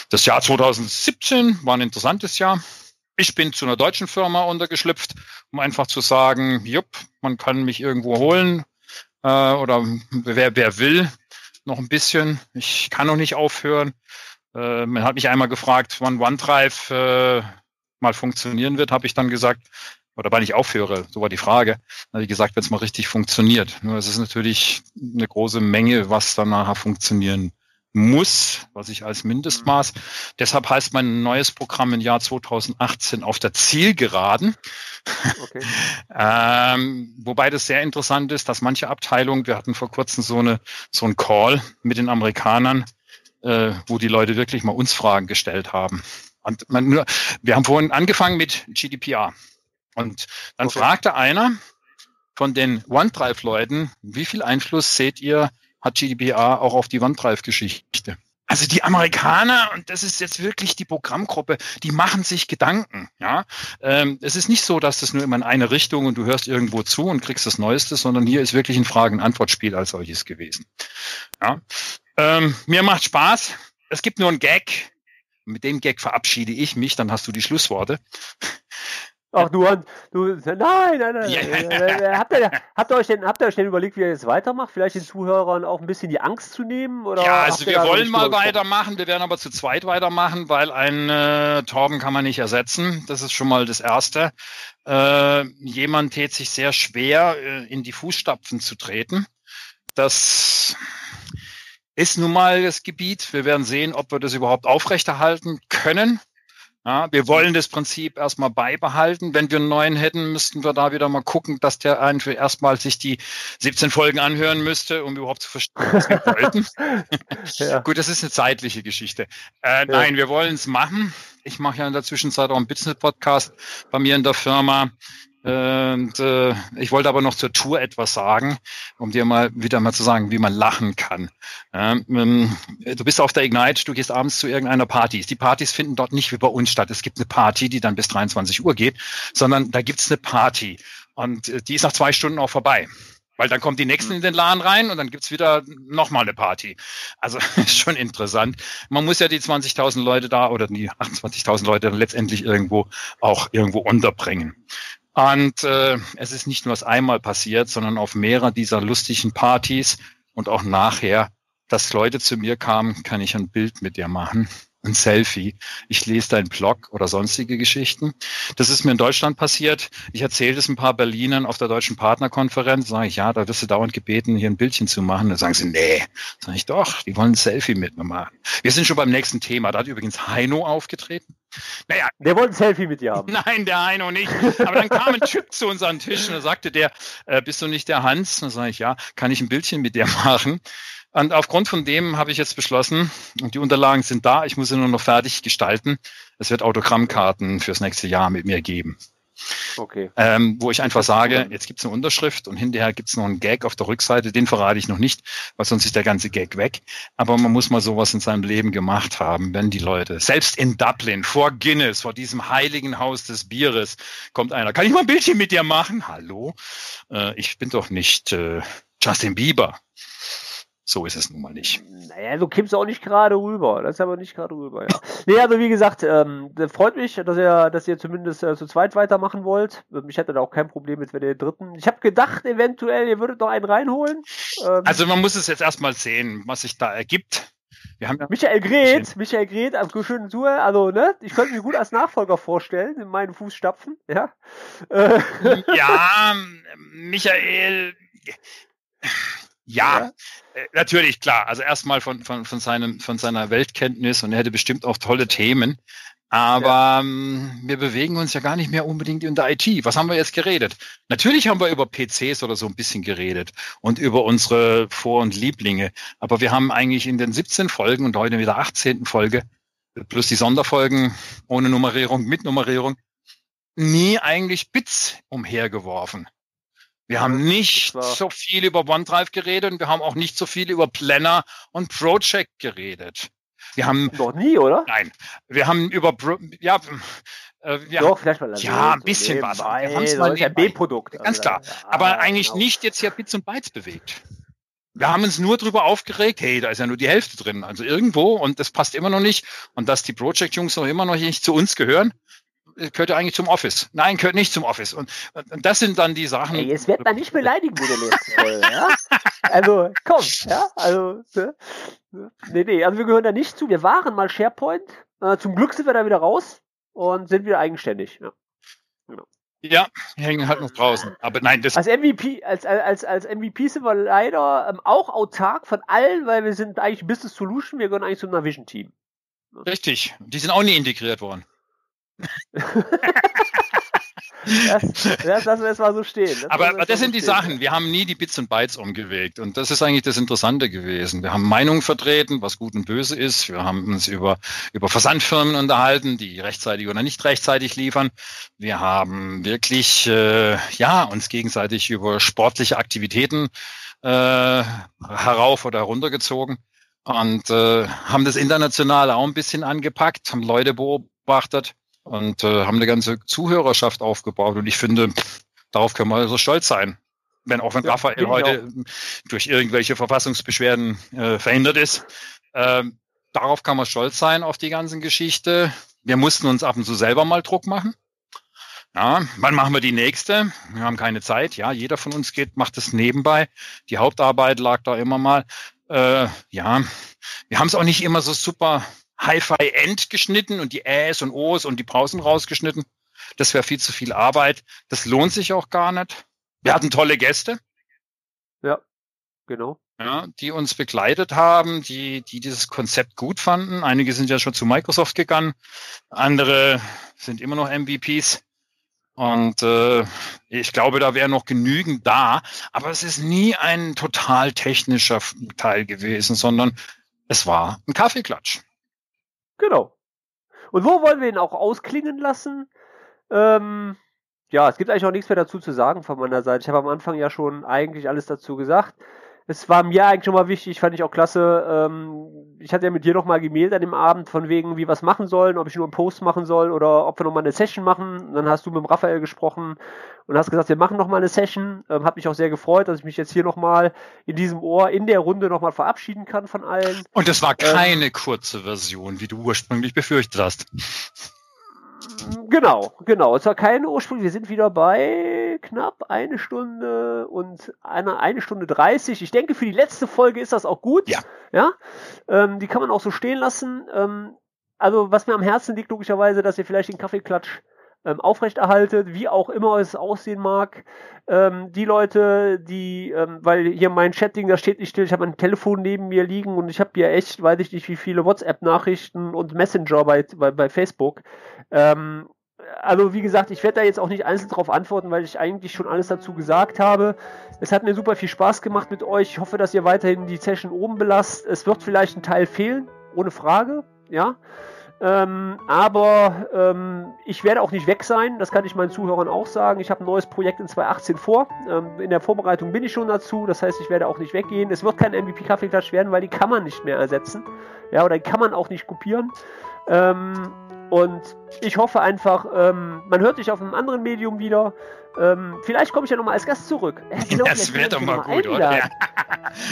[SPEAKER 2] Das Jahr 2017 war ein interessantes Jahr. Ich bin zu einer deutschen Firma untergeschlüpft, um einfach zu sagen, jupp, man kann mich irgendwo holen äh, oder wer, wer will, noch ein bisschen. Ich kann noch nicht aufhören. Äh, man hat mich einmal gefragt, wann OneDrive äh, mal funktionieren wird, habe ich dann gesagt, oder wann ich aufhöre, so war die Frage. Wie gesagt, wenn es mal richtig funktioniert. Nur es ist natürlich eine große Menge, was dann nachher funktionieren muss, was ich als Mindestmaß. Mhm. Deshalb heißt mein neues Programm im Jahr 2018 auf der Zielgeraden. Okay. (laughs) ähm, wobei das sehr interessant ist, dass manche Abteilungen, wir hatten vor kurzem so eine so ein Call mit den Amerikanern, äh, wo die Leute wirklich mal uns Fragen gestellt haben. Und man, nur, wir haben vorhin angefangen mit GDPR. Und dann okay. fragte einer von den OneDrive-Leuten, wie viel Einfluss seht ihr, hat GDPR auch auf die OneDrive-Geschichte? Also die Amerikaner, und das ist jetzt wirklich die Programmgruppe, die machen sich Gedanken. Ja, ähm, Es ist nicht so, dass das nur immer in eine Richtung und du hörst irgendwo zu und kriegst das Neueste, sondern hier ist wirklich ein Fragen-Antwort-Spiel als solches gewesen. Ja? Ähm, mir macht Spaß. Es gibt nur einen Gag. Mit dem Gag verabschiede ich mich, dann hast du die Schlussworte.
[SPEAKER 1] Ach, du, du, nein, nein, nein. Yeah. habt, ihr, habt, ihr euch denn, habt ihr euch denn überlegt, wie ihr jetzt weitermacht? Vielleicht den Zuhörern auch ein bisschen die Angst zu nehmen? Oder
[SPEAKER 2] ja, also wir wollen mal weitermachen. Wir werden aber zu zweit weitermachen, weil ein äh, Torben kann man nicht ersetzen. Das ist schon mal das Erste. Äh, jemand tät sich sehr schwer, äh, in die Fußstapfen zu treten. Das ist nun mal das Gebiet. Wir werden sehen, ob wir das überhaupt aufrechterhalten können. Ja, wir wollen das Prinzip erstmal beibehalten. Wenn wir einen neuen hätten, müssten wir da wieder mal gucken, dass der einfach erstmal sich die 17 Folgen anhören müsste, um überhaupt zu verstehen, was wir wollten. (laughs) ja. Gut, das ist eine zeitliche Geschichte. Äh, ja. Nein, wir wollen es machen. Ich mache ja in der Zwischenzeit auch einen Business-Podcast bei mir in der Firma. Und äh, ich wollte aber noch zur Tour etwas sagen, um dir mal wieder mal zu sagen, wie man lachen kann. Ähm, du bist auf der Ignite, du gehst abends zu irgendeiner Party. Die Partys finden dort nicht wie bei uns statt. Es gibt eine Party, die dann bis 23 Uhr geht, sondern da gibt's eine Party. Und äh, die ist nach zwei Stunden auch vorbei. Weil dann kommen die nächsten in den Laden rein und dann gibt's wieder nochmal eine Party. Also (laughs) ist schon interessant. Man muss ja die 20.000 Leute da oder die 28.000 Leute letztendlich irgendwo auch irgendwo unterbringen. Und äh, es ist nicht nur das einmal passiert, sondern auf mehrere dieser lustigen Partys und auch nachher, dass Leute zu mir kamen, kann ich ein Bild mit dir machen ein Selfie. Ich lese deinen Blog oder sonstige Geschichten. Das ist mir in Deutschland passiert. Ich erzähle es ein paar Berlinern auf der deutschen Partnerkonferenz. Sage ich, ja, da wirst du dauernd gebeten, hier ein Bildchen zu machen. Dann sagen sie, nee. Sage ich, doch, die wollen ein Selfie mit mir machen. Wir sind schon beim nächsten Thema. Da hat übrigens Heino aufgetreten.
[SPEAKER 1] Naja. Der wollte ein Selfie mit dir haben. (laughs)
[SPEAKER 2] Nein, der Heino nicht. Aber dann kam ein Typ zu unseren Tisch und da sagte der, äh, bist du nicht der Hans? Dann sage ich, ja, kann ich ein Bildchen mit dir machen? Und aufgrund von dem habe ich jetzt beschlossen, und die Unterlagen sind da, ich muss sie nur noch fertig gestalten. Es wird Autogrammkarten fürs nächste Jahr mit mir geben. Okay. Ähm, wo ich einfach sage, jetzt gibt es eine Unterschrift und hinterher gibt es noch einen Gag auf der Rückseite, den verrate ich noch nicht, weil sonst ist der ganze Gag weg. Aber man muss mal sowas in seinem Leben gemacht haben, wenn die Leute, selbst in Dublin, vor Guinness, vor diesem heiligen Haus des Bieres, kommt einer, kann ich mal ein Bildchen mit dir machen? Hallo? Äh, ich bin doch nicht äh, Justin Bieber. So ist es nun mal nicht.
[SPEAKER 1] Naja, du kippst auch nicht gerade rüber. Das ist aber nicht gerade rüber, ja. (laughs) nee, also wie gesagt, ähm, freut mich, dass ihr, dass ihr zumindest äh, zu zweit weitermachen wollt. Ähm, ich hätte da auch kein Problem mit, wenn ihr dritten. Ich habe gedacht, eventuell, ihr würdet noch einen reinholen.
[SPEAKER 2] Ähm, also man muss es jetzt erstmal sehen, was sich da ergibt.
[SPEAKER 1] Wir haben ja Michael Greth, Michael Greth, also schönen Tour, also ne, ich könnte mich gut als Nachfolger vorstellen, in meinen Fußstapfen, ja. (laughs)
[SPEAKER 2] Ja, Michael, ja, ja, äh, natürlich, klar. Also erstmal von, von, von, seinem, von seiner Weltkenntnis und er hätte bestimmt auch tolle Themen. Aber ja. ähm, wir bewegen uns ja gar nicht mehr unbedingt in der IT. Was haben wir jetzt geredet? Natürlich haben wir über PCs oder so ein bisschen geredet und über unsere Vor- und Lieblinge. Aber wir haben eigentlich in den 17 Folgen und heute wieder 18. Folge plus die Sonderfolgen ohne Nummerierung, mit Nummerierung, nie eigentlich Bits umhergeworfen. Wir haben nicht so viel über OneDrive geredet und wir haben auch nicht so viel über Planner und Project geredet. Wir haben
[SPEAKER 1] noch nie, oder?
[SPEAKER 2] Nein, wir haben über ja,
[SPEAKER 1] äh, wir Doch, vielleicht mal
[SPEAKER 2] ja, ein bisschen nebenbei, was.
[SPEAKER 1] Wir haben es mal ein B-Produkt.
[SPEAKER 2] Ganz klar. Ja, Aber eigentlich genau. nicht jetzt hier Bits und Bytes bewegt. Wir haben uns nur drüber aufgeregt, hey, da ist ja nur die Hälfte drin. Also irgendwo und das passt immer noch nicht. Und dass die Project-Jungs noch immer noch nicht zu uns gehören, gehört ja eigentlich zum Office. Nein, gehört nicht zum Office. Und, und das sind dann die Sachen.
[SPEAKER 1] Ey, jetzt wird man nicht beleidigen mit der nächsten Folge, ja? (laughs) Also, komm, ja? Also, ne? nee, nee, also wir gehören da nicht zu. Wir waren mal SharePoint. Äh, zum Glück sind wir da wieder raus und sind wieder eigenständig. Ja.
[SPEAKER 2] Genau. Ja, hängen halt noch draußen. Aber nein, das.
[SPEAKER 1] Als MVP, als, als, als MVP sind wir leider ähm, auch autark von allen, weil wir sind eigentlich Business Solution, wir gehören eigentlich zum Navision Team.
[SPEAKER 2] Richtig. Die sind auch nie integriert worden
[SPEAKER 1] das, das lassen wir erstmal so stehen.
[SPEAKER 2] Das aber, das sind so die stehen. Sachen. Wir haben nie die Bits und Bytes umgewegt. Und das ist eigentlich das Interessante gewesen. Wir haben Meinungen vertreten, was gut und böse ist. Wir haben uns über, über Versandfirmen unterhalten, die rechtzeitig oder nicht rechtzeitig liefern. Wir haben wirklich, äh, ja, uns gegenseitig über sportliche Aktivitäten äh, herauf oder heruntergezogen. und äh, haben das international auch ein bisschen angepackt, haben Leute beobachtet und äh, haben eine ganze Zuhörerschaft aufgebaut. Und ich finde, darauf können wir so stolz sein. Wenn auch wenn ja, Raphael heute auch. durch irgendwelche Verfassungsbeschwerden äh, verhindert ist. Äh, darauf kann man stolz sein, auf die ganze Geschichte. Wir mussten uns ab und zu selber mal Druck machen. Ja, wann machen wir die nächste? Wir haben keine Zeit. Ja, jeder von uns geht, macht es nebenbei. Die Hauptarbeit lag da immer mal. Äh, ja, wir haben es auch nicht immer so super Hi-Fi-End geschnitten und die Äs und O's und die Pausen rausgeschnitten. Das wäre viel zu viel Arbeit. Das lohnt sich auch gar nicht. Wir hatten tolle Gäste.
[SPEAKER 1] Ja, genau.
[SPEAKER 2] Ja, die uns begleitet haben, die, die dieses Konzept gut fanden. Einige sind ja schon zu Microsoft gegangen. Andere sind immer noch MVPs. Und äh, ich glaube, da wäre noch genügend da. Aber es ist nie ein total technischer Teil gewesen, sondern es war ein Kaffeeklatsch.
[SPEAKER 1] Genau. Und wo wollen wir ihn auch ausklingen lassen? Ähm, ja, es gibt eigentlich auch nichts mehr dazu zu sagen von meiner Seite. Ich habe am Anfang ja schon eigentlich alles dazu gesagt. Es war mir eigentlich schon mal wichtig, fand ich auch klasse. Ähm, ich hatte ja mit dir noch mal gemeldet an dem Abend, von wegen, wie wir was machen sollen, ob ich nur einen Post machen soll oder ob wir noch mal eine Session machen. Und dann hast du mit dem Raphael gesprochen und hast gesagt, wir machen noch mal eine Session. Ähm, hat mich auch sehr gefreut, dass ich mich jetzt hier noch mal in diesem Ohr in der Runde noch mal verabschieden kann von allen.
[SPEAKER 2] Und es war ähm, keine ähm, kurze Version, wie du ursprünglich befürchtet hast.
[SPEAKER 1] Genau, genau. Es war keine Ursprung. Wir sind wieder bei knapp eine Stunde und eine, eine Stunde dreißig. Ich denke, für die letzte Folge ist das auch gut.
[SPEAKER 2] Ja.
[SPEAKER 1] Ja. Ähm, die kann man auch so stehen lassen. Ähm, also, was mir am Herzen liegt, logischerweise, dass ihr vielleicht den Kaffeeklatsch ähm, aufrechterhaltet, wie auch immer es aussehen mag. Ähm, die Leute, die, ähm, weil hier mein Chatting, da steht nicht still, ich habe ein Telefon neben mir liegen und ich habe hier echt, weiß ich nicht, wie viele WhatsApp-Nachrichten und Messenger bei, bei, bei Facebook. Ähm, also wie gesagt, ich werde da jetzt auch nicht einzeln darauf antworten, weil ich eigentlich schon alles dazu gesagt habe. Es hat mir super viel Spaß gemacht mit euch. Ich hoffe, dass ihr weiterhin die Session oben belasst. Es wird vielleicht ein Teil fehlen, ohne Frage, ja. Ähm, aber ähm, ich werde auch nicht weg sein, das kann ich meinen Zuhörern auch sagen. Ich habe ein neues Projekt in 2018 vor. Ähm, in der Vorbereitung bin ich schon dazu, das heißt, ich werde auch nicht weggehen. Es wird kein MVP Kaffeeklatsch werden, weil die kann man nicht mehr ersetzen. Ja, oder die kann man auch nicht kopieren. Ähm, und ich hoffe einfach, ähm, man hört dich auf einem anderen Medium wieder. Ähm, vielleicht komme ich ja nochmal als Gast zurück.
[SPEAKER 2] Genau, das wäre doch mal gut, oder? (laughs)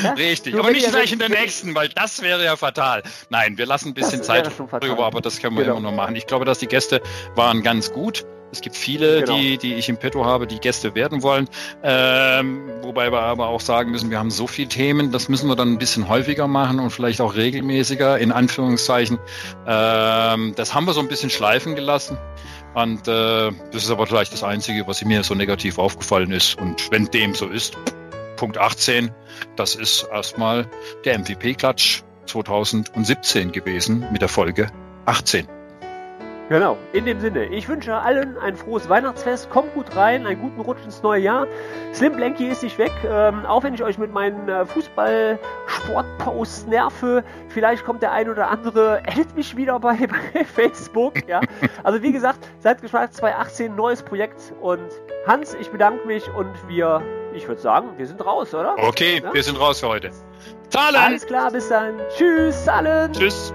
[SPEAKER 2] Ja. Richtig, so, aber nicht gleich in der nächsten, weil das wäre ja fatal. Nein, wir lassen ein bisschen Zeit drüber, aber das können wir genau. immer noch machen. Ich glaube, dass die Gäste waren ganz gut. Es gibt viele, genau. die, die ich im Petto habe, die Gäste werden wollen. Ähm, wobei wir aber auch sagen müssen, wir haben so viele Themen, das müssen wir dann ein bisschen häufiger machen und vielleicht auch regelmäßiger, in Anführungszeichen. Ähm, das haben wir so ein bisschen schleifen gelassen. Und äh, das ist aber vielleicht das Einzige, was mir so negativ aufgefallen ist. Und wenn dem so ist, Punkt 18, das ist erstmal der MVP-Klatsch 2017 gewesen mit der Folge 18.
[SPEAKER 1] Genau, in dem Sinne, ich wünsche allen ein frohes Weihnachtsfest, kommt gut rein, einen guten Rutsch ins neue Jahr. Slim Blanky ist nicht weg, ähm, auch wenn ich euch mit meinen äh, Fußball-Sportposts nerve, vielleicht kommt der ein oder andere, (laughs) edit mich wieder bei, (laughs) bei Facebook, ja. Also wie gesagt, seid gespannt, 2018, neues Projekt und Hans, ich bedanke mich und wir, ich würde sagen, wir sind raus, oder?
[SPEAKER 2] Okay, ja? wir sind raus für heute.
[SPEAKER 1] Zahlen! Alles klar, bis dann. Tschüss, allen!
[SPEAKER 2] Tschüss!